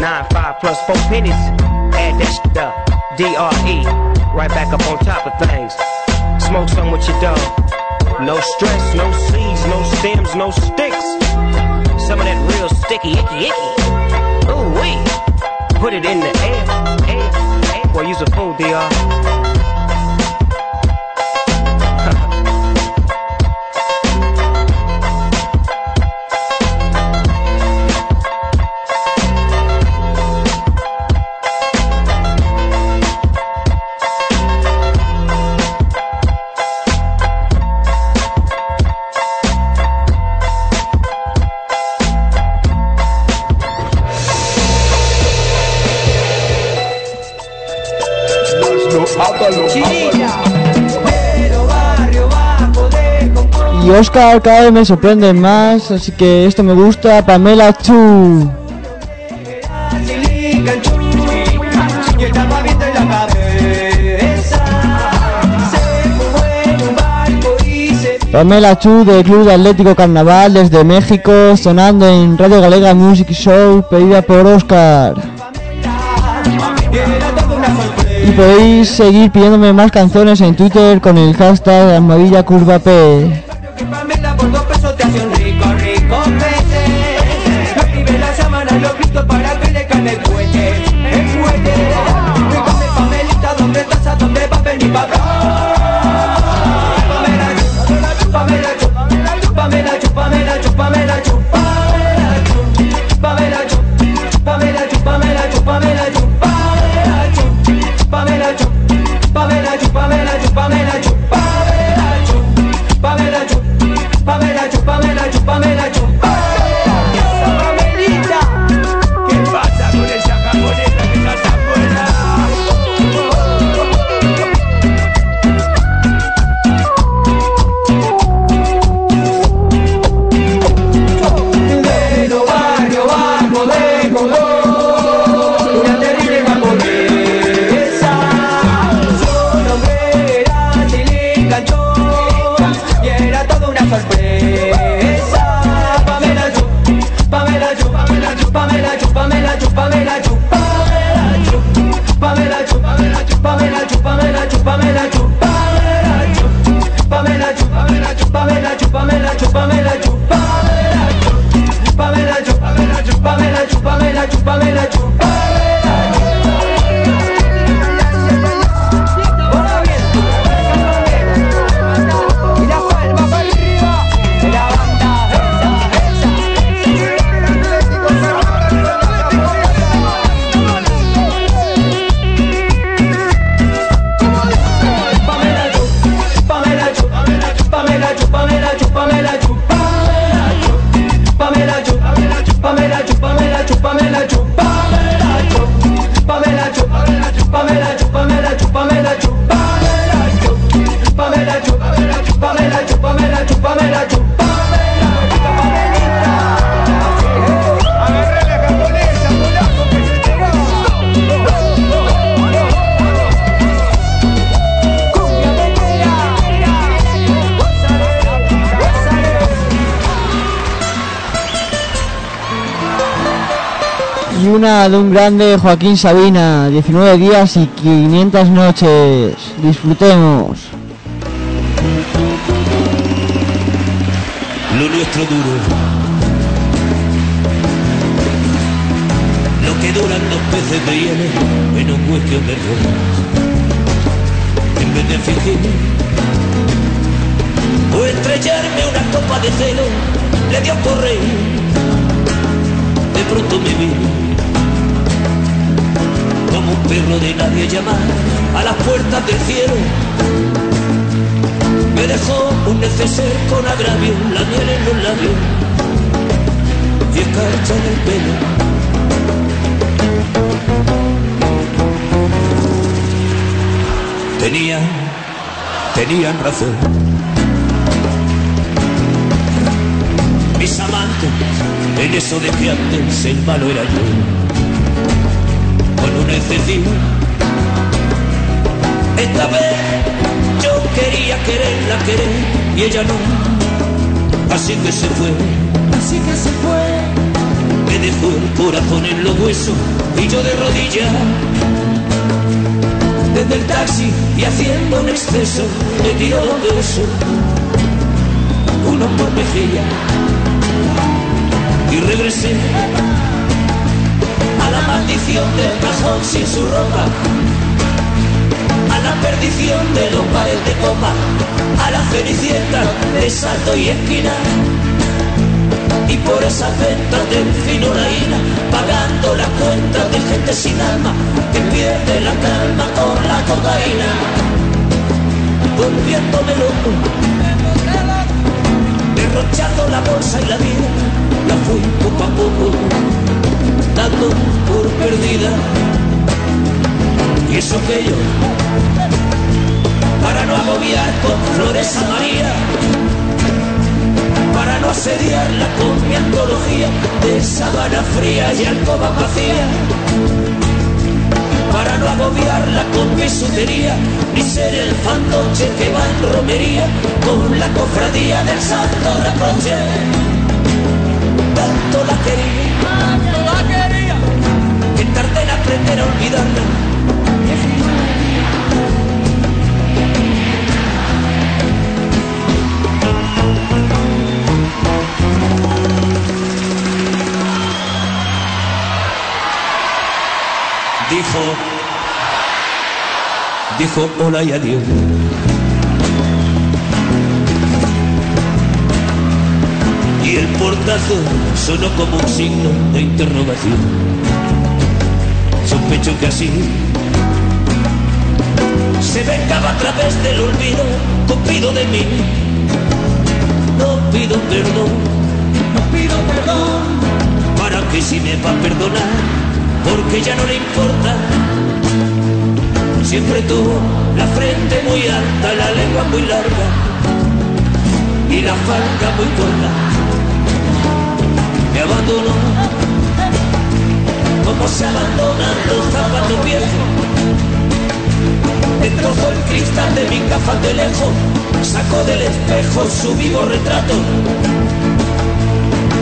Speaker 18: Nine, five plus four pennies. Add that shit up. DRE. Right back up on top of things. Smoke some with your dog. No stress, no seeds, no stems, no sticks. Some of that real sticky, icky, icky. Ooh, wee. Put it in the air, air, air. Boy, use a fool, DR.
Speaker 19: Y Oscar cada vez me sorprende más, así que esto me gusta. Pamela Chu. Pamela Chu del Club Atlético Carnaval desde México, sonando en Radio Galega Music Show, pedida por Oscar. Y podéis seguir pidiéndome más canciones en Twitter con el hashtag almohadilla
Speaker 20: de
Speaker 4: un grande Joaquín Sabina, 19 días y 500 noches. Disfrutemos.
Speaker 7: Lo nuestro duro. Lo que duran los peces de hielo en un cuestión de error. En vez de fingir o estrellarme una copa de celo, le dio por reír. De pronto me vi como un perro de nadie llamar a las puertas del cielo. Me dejó un neceser con agravio, la miel en los labios y escarcha en el pelo. Tenían, tenían razón. Mis amantes, en eso de que antes el malo era yo. Esta vez yo quería quererla querer y ella no. Así que se fue. Así que se fue. Me dejó el corazón en los huesos y yo de rodillas. Desde el taxi y haciendo un exceso me tiró dos besos. Uno por mejilla. Y regresé maldición del cajón sin su ropa a la perdición de los bares de copa, a la cenicienta de salto y esquina. Y por esas ventas del fino raína, pagando las cuentas de gente sin alma, que pierde la calma con la cocaína. Volviéndome loco, derrochando la bolsa y la vida, la fui poco a poco, dando por perdida. Y eso que yo, para no agobiar con flores a María, para no asediarla con mi antología de sabana fría y alcoba vacía, para no agobiarla con mi sutería, ni ser el fantoche que va en romería con la cofradía del santo reproche. Tanto la quería, aprender a olvidarla. Dijo, dijo hola y adiós. Y el portazo sonó como un signo de interrogación. Sospecho que así se vengaba a través del olvido, cupido de mí. No pido perdón, no pido perdón, para que si me va a perdonar, porque ya no le importa. Siempre tuvo la frente muy alta, la lengua muy larga y la falda muy corta. Me abandonó como se abandonan los zapatos viejos. Destrozó el cristal de mi gafas de lejos, sacó del espejo su vivo retrato.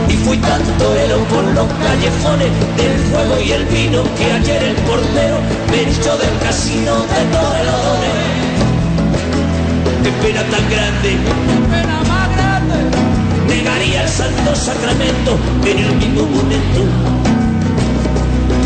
Speaker 7: Y fui tanto helo por los callejones del fuego y el vino que ayer el portero me echó del casino de Torrelodones. Qué pena tan grande, pena más grande. Negaría el santo sacramento en el mismo momento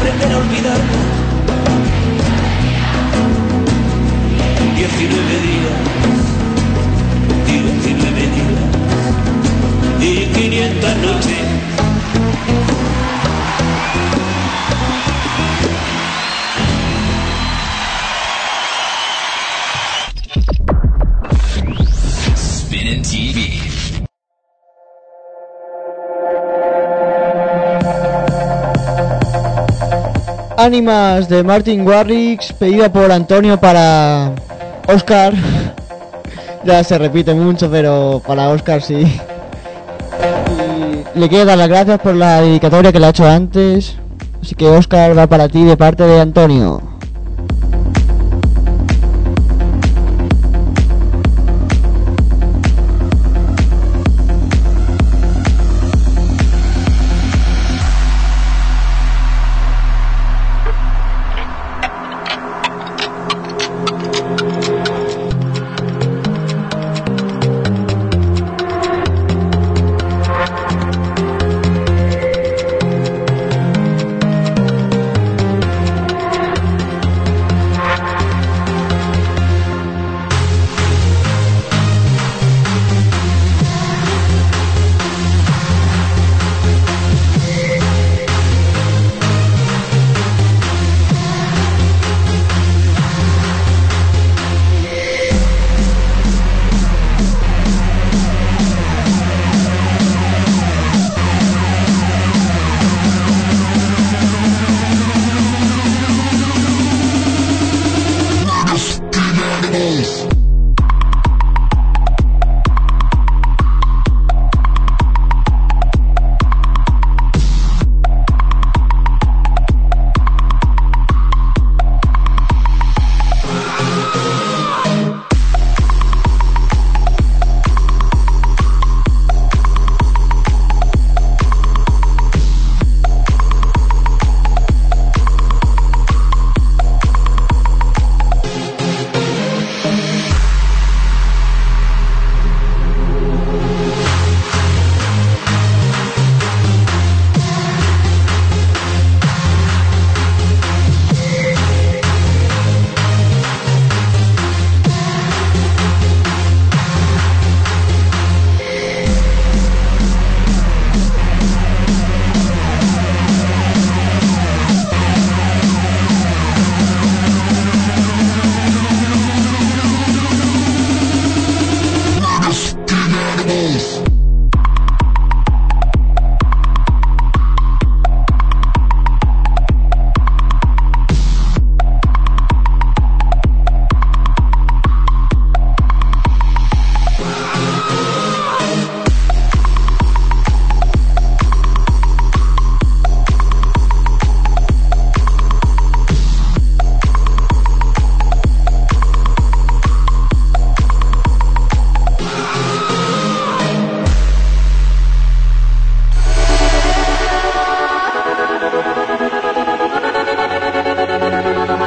Speaker 7: aprender a olvidarla. 19 días, 19 días y 500 noches.
Speaker 4: Ánimas de Martin Warrix, pedida por Antonio para Oscar. ya se repite mucho, pero para Oscar sí. Y le quiero dar las gracias por la dedicatoria que le ha hecho antes. Así que Oscar va para ti de parte de Antonio.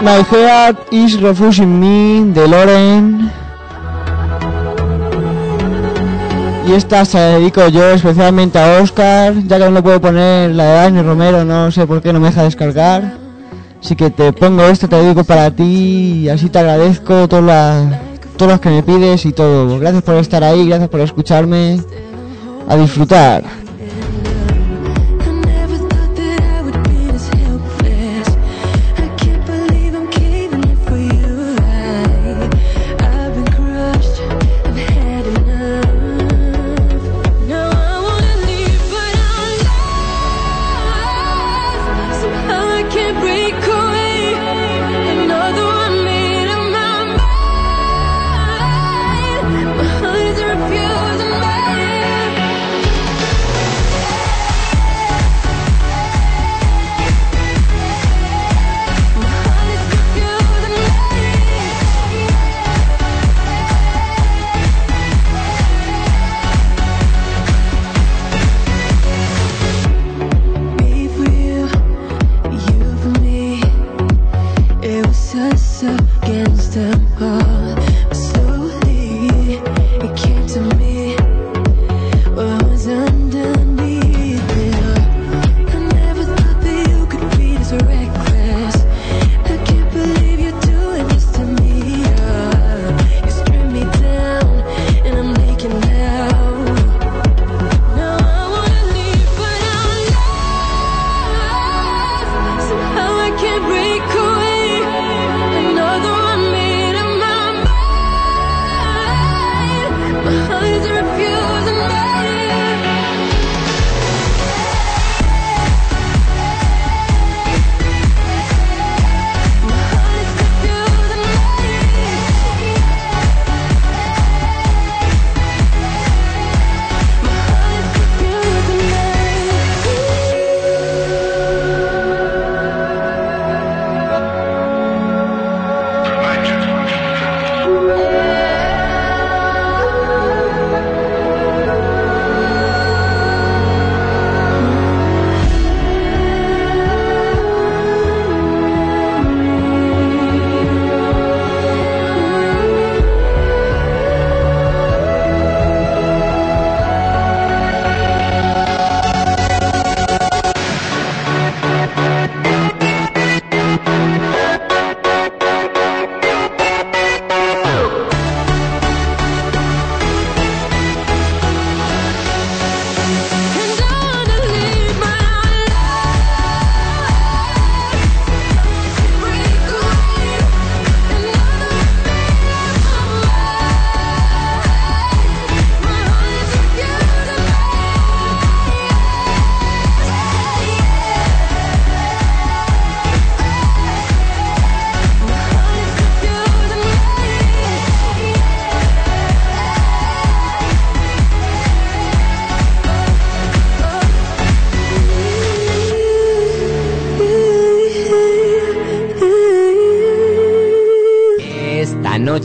Speaker 4: My Heart is Refusing Me de Loren. Y esta se la dedico yo especialmente a Oscar, ya que no puedo poner la de Dani Romero, no sé por qué no me deja descargar. Así que te pongo esto, te dedico para ti y así te agradezco todas las todas las que me pides y todo. Gracias por estar ahí, gracias por escucharme. A disfrutar.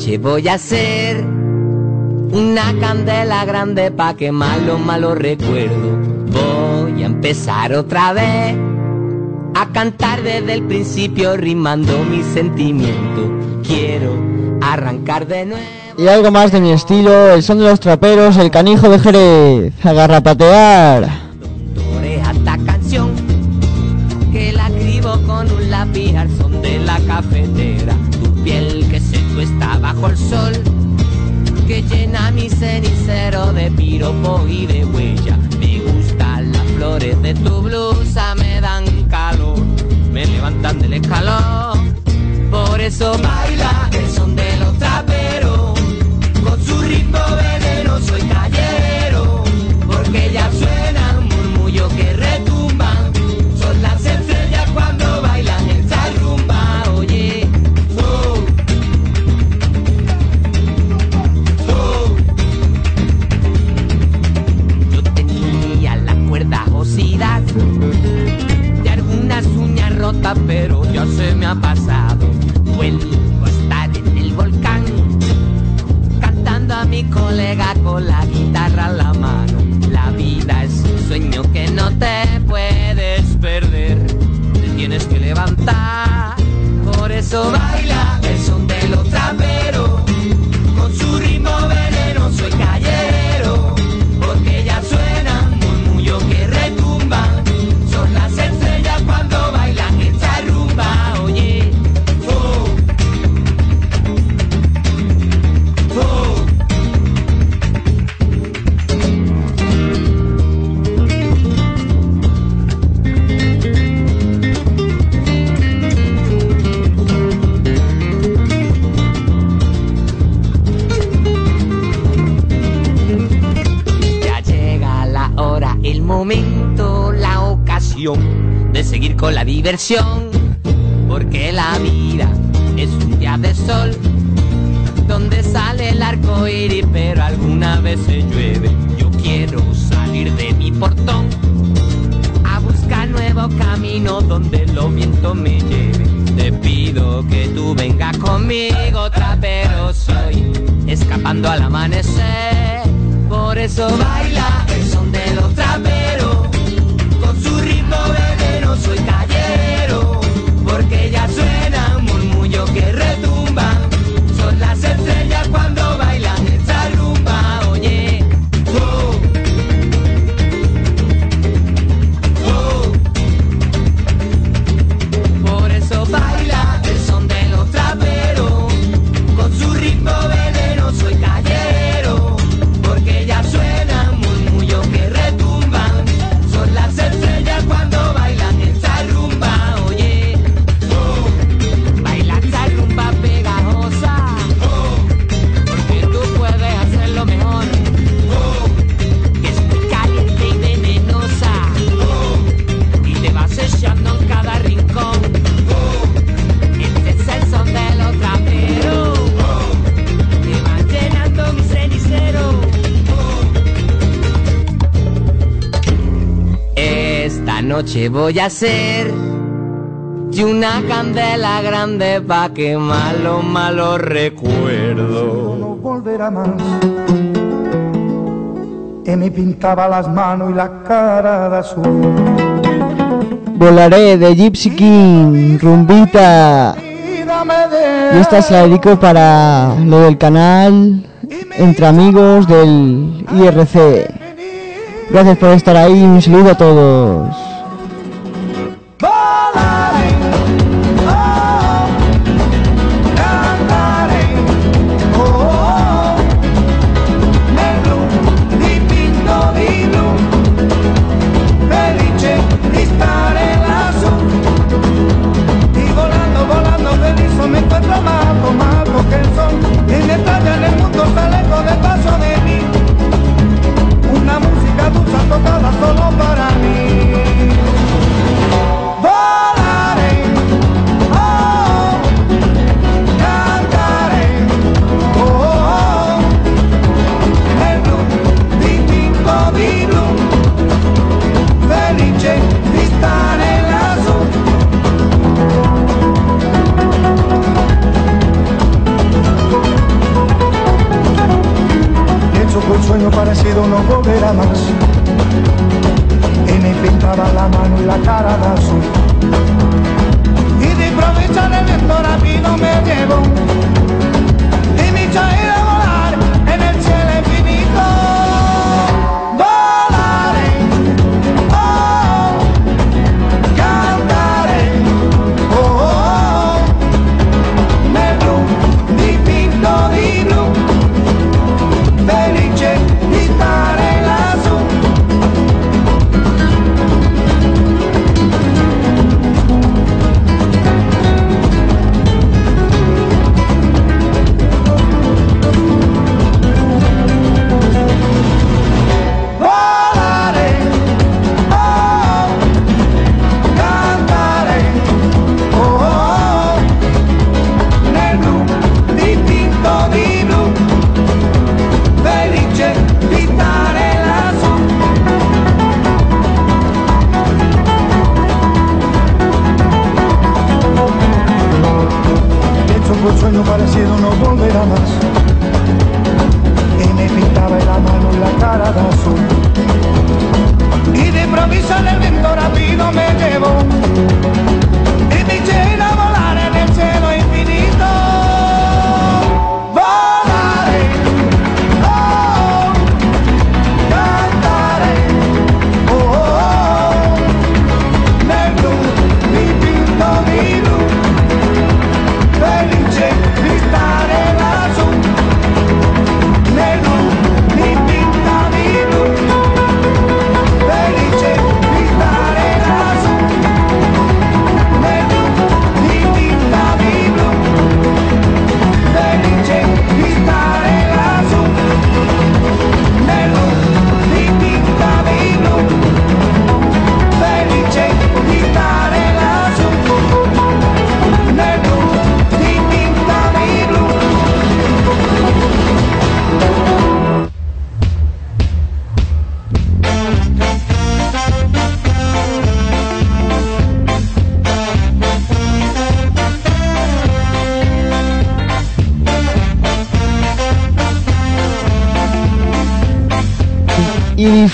Speaker 13: noche voy a hacer una candela grande pa' quemar los malos recuerdos. Voy a empezar otra vez a cantar desde el principio rimando mis sentimientos. Quiero arrancar de nuevo.
Speaker 4: Y algo más de mi estilo, el son de los traperos, el canijo de Jerez, agarrapatear.
Speaker 13: Esta canción que la escribo con un lápiz al son de la cafetera bajo el sol que llena mi cenicero de piropo y de huella. Me gustan las flores de tu blusa, me dan calor, me levantan del escalón. Por eso baila el son de 정 ¿Qué voy a hacer? Y una candela grande pa' quemar los malos recuerdos.
Speaker 21: No volverá más. Y me pintaba las manos y la cara de azul.
Speaker 4: Volaré de Gypsy King, rumbita. Y esta se la dedico para lo del canal Entre Amigos del IRC. Gracias por estar ahí, un saludo a todos.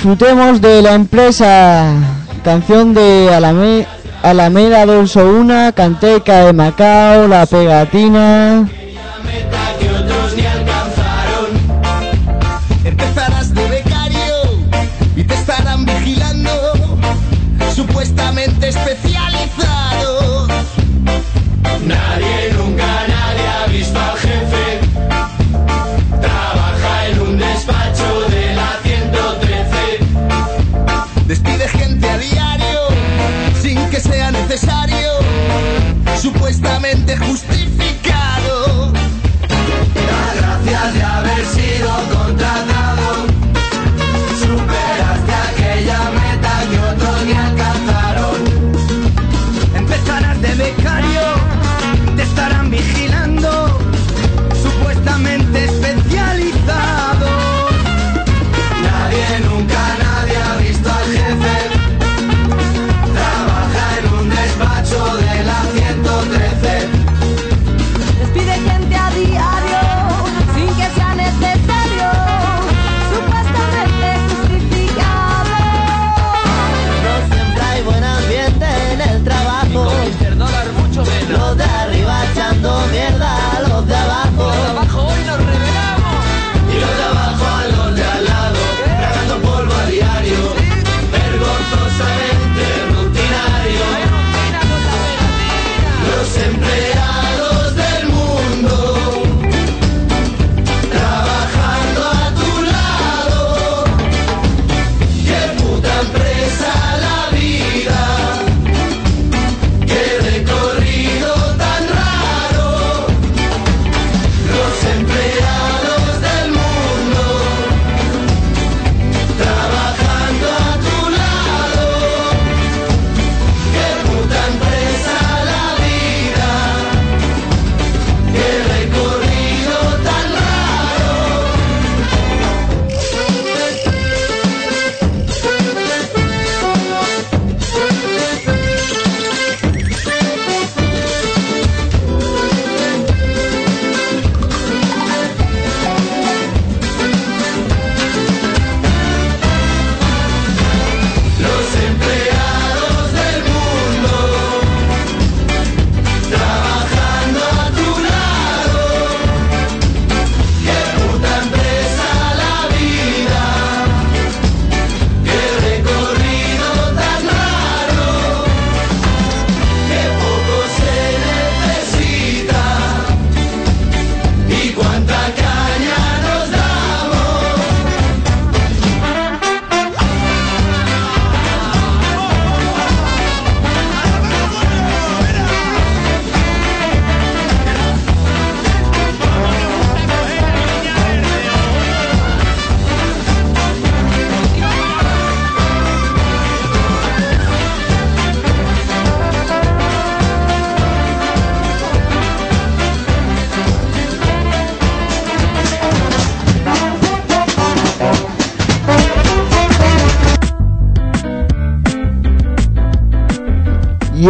Speaker 10: disfrutemos de la empresa. Canción de Alame, Alameda 201, Canteca de Macao, La Pegatina,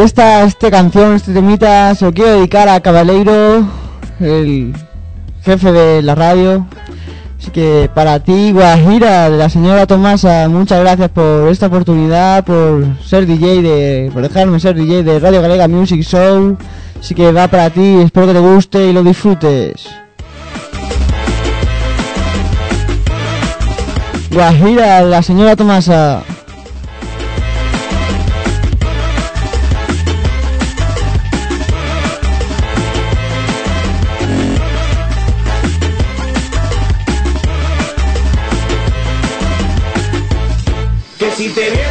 Speaker 4: esta, esta canción, este temita, se lo quiero dedicar a Cabaleiro, el jefe de la radio. Así que para ti, Guajira, de la señora Tomasa, muchas gracias por esta oportunidad, por ser DJ de, por dejarme ser DJ de Radio Galega Music Show. Así que va para ti, espero que te guste y lo disfrutes. Guajira, de la señora Tomasa.
Speaker 22: Si te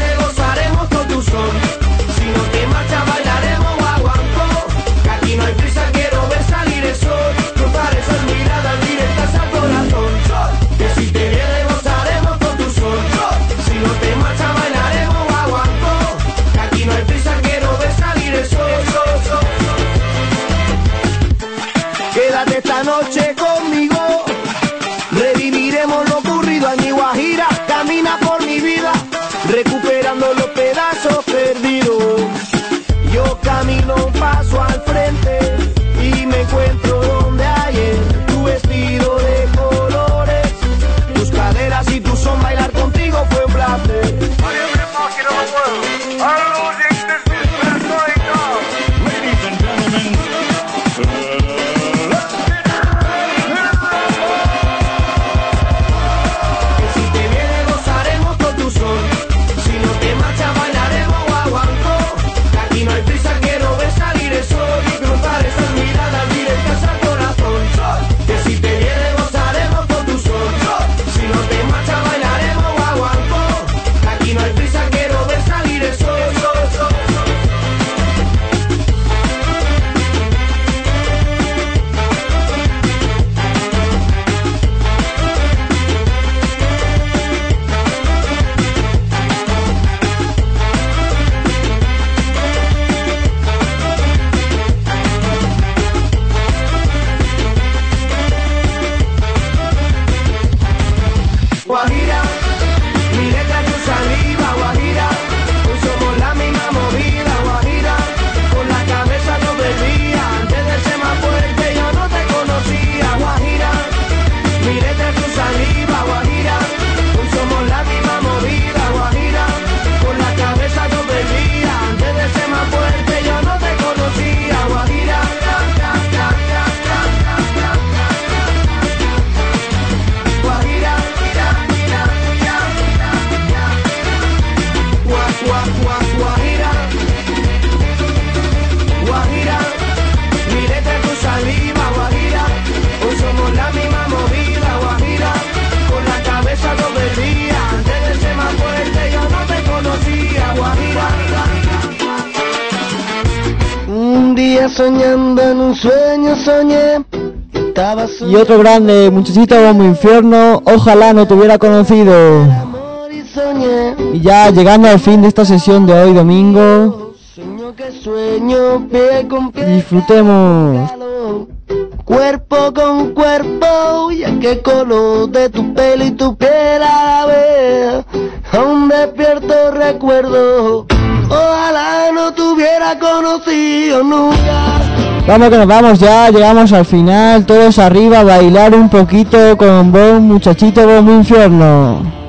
Speaker 23: soñando en un sueño soñé.
Speaker 4: Y otro grande, muchachito como infierno, ojalá no te hubiera conocido.
Speaker 23: Y
Speaker 4: ya llegando al fin de esta sesión de hoy domingo. Disfrutemos.
Speaker 23: Cuerpo con cuerpo, ya que color de tu pelo y tu piel a la vez, aún despierto recuerdo. Ojalá no tuviera conocido nunca.
Speaker 4: Vamos que nos vamos ya, llegamos al final, todos arriba, a bailar un poquito con vos muchachito,
Speaker 23: vos mi infierno.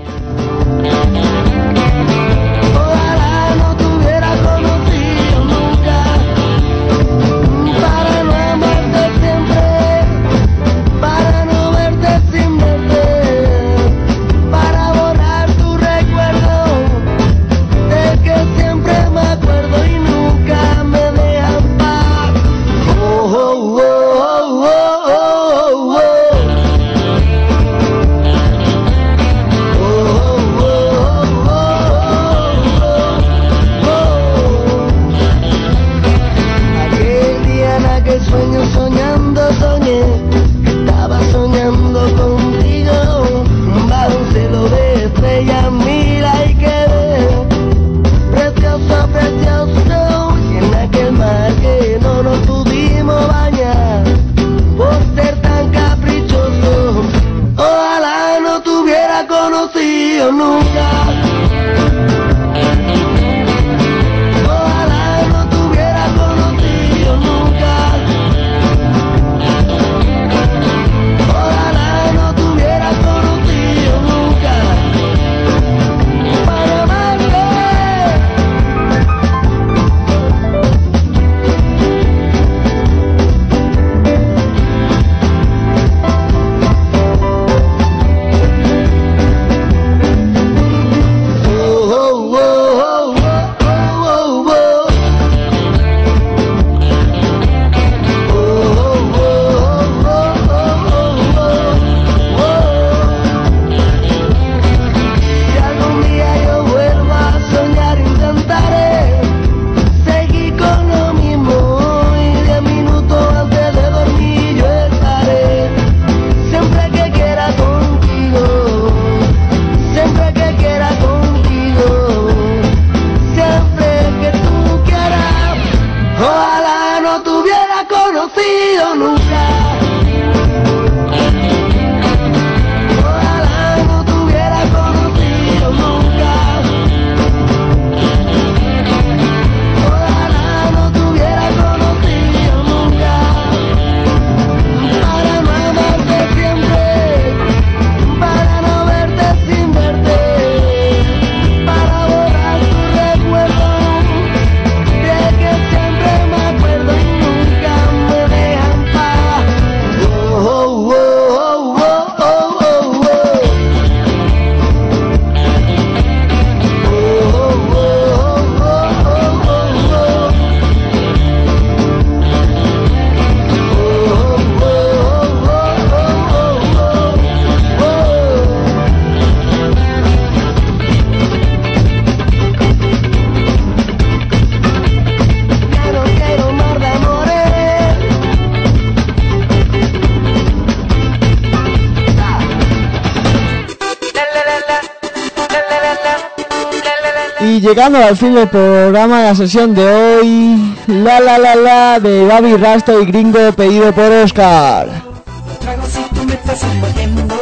Speaker 13: llegando al fin del programa de la sesión de hoy. La la la la de Gaby Rasta y Gringo pedido por Oscar.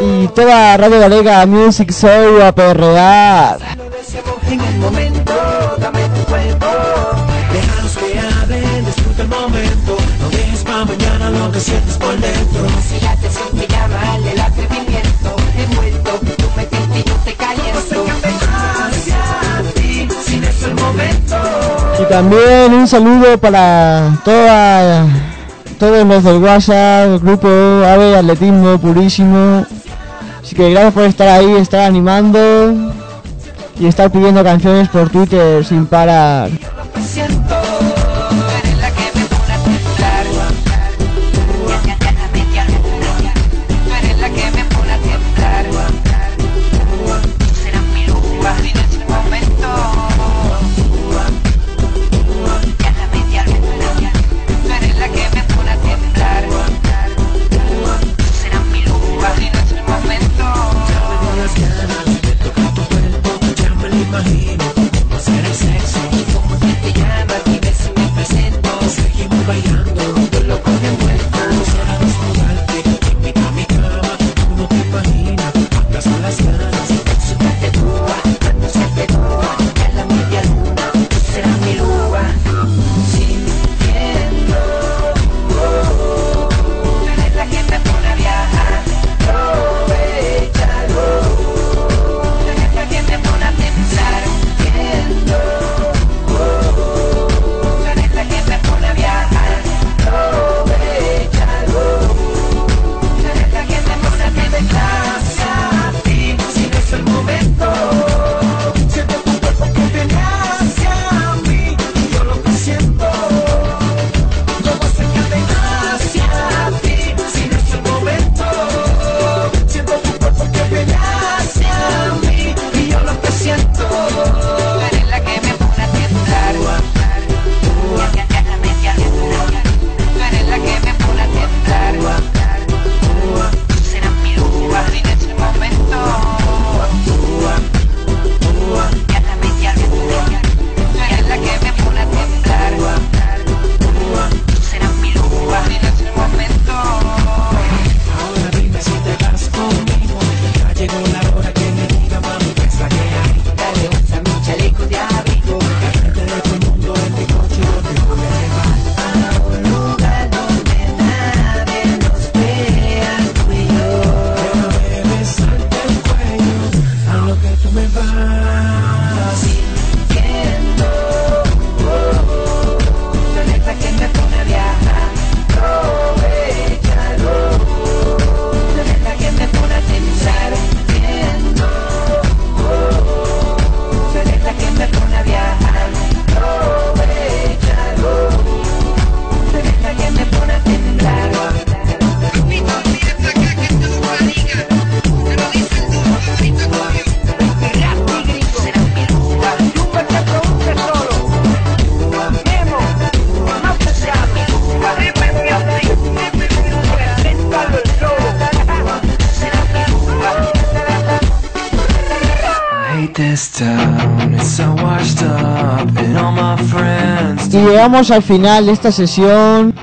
Speaker 13: Y toda Radio Galega Music Show a perrear. También un saludo para toda, todos los del WhatsApp, grupo AVE Atletismo Purísimo. Así que gracias por estar ahí, estar animando y estar pidiendo canciones por Twitter sin parar. llegamos al final de esta sesión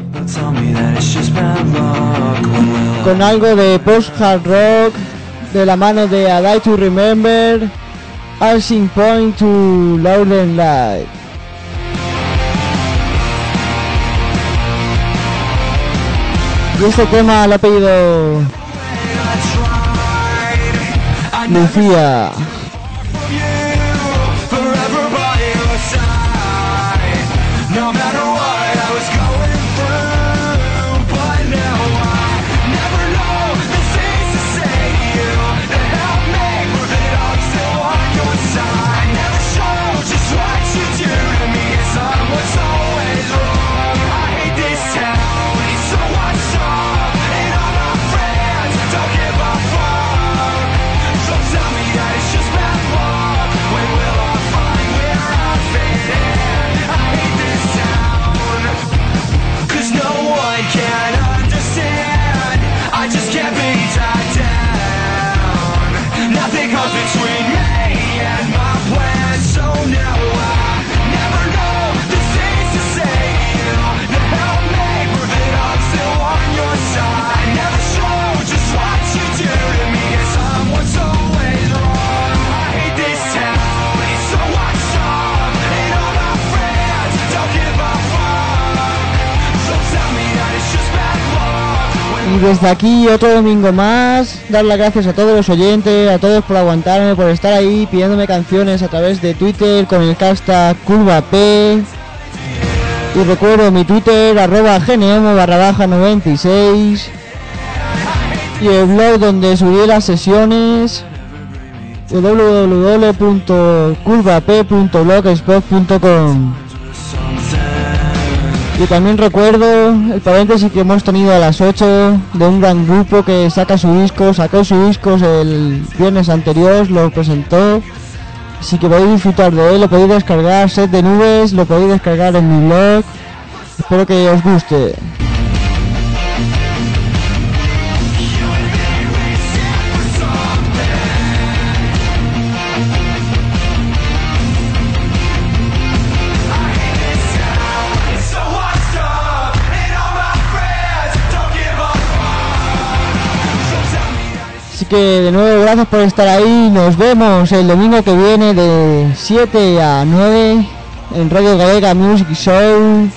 Speaker 13: con algo de post-hard rock de la mano de A Light to Remember, Arsing Point to Lauren Light. Y este tema lo ha pedido Lucía.
Speaker 4: Desde aquí, otro domingo más, dar las gracias a todos los oyentes, a todos por aguantarme, por estar ahí pidiéndome canciones a través de Twitter con el hashtag CurvaP. Y recuerdo mi Twitter, arroba gnemo barra baja 96. Y el blog donde subí las sesiones, www.curvap.blogspot.com y también recuerdo el paréntesis que hemos tenido a las 8 de un gran grupo que saca su disco, sacó su disco el viernes anterior, lo presentó. Así que podéis disfrutar de él, lo podéis descargar, set de nubes, lo podéis descargar en mi blog. Espero que os guste. Que de nuevo gracias por estar ahí. Nos vemos el domingo que viene de 7 a 9 en Radio Galega Music Show.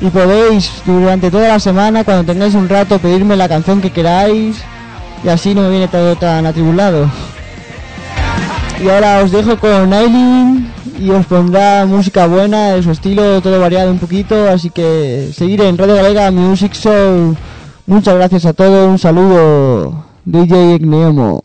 Speaker 4: Y podéis durante toda la semana, cuando tengáis un rato, pedirme la canción que queráis. Y así no me viene todo tan atribulado. Y ahora os dejo con Aileen y os pondrá música buena de su estilo, todo variado un poquito. Así que seguir en Radio Galega Music Show. Muchas gracias a todos. Un saludo. DJ Ignemo.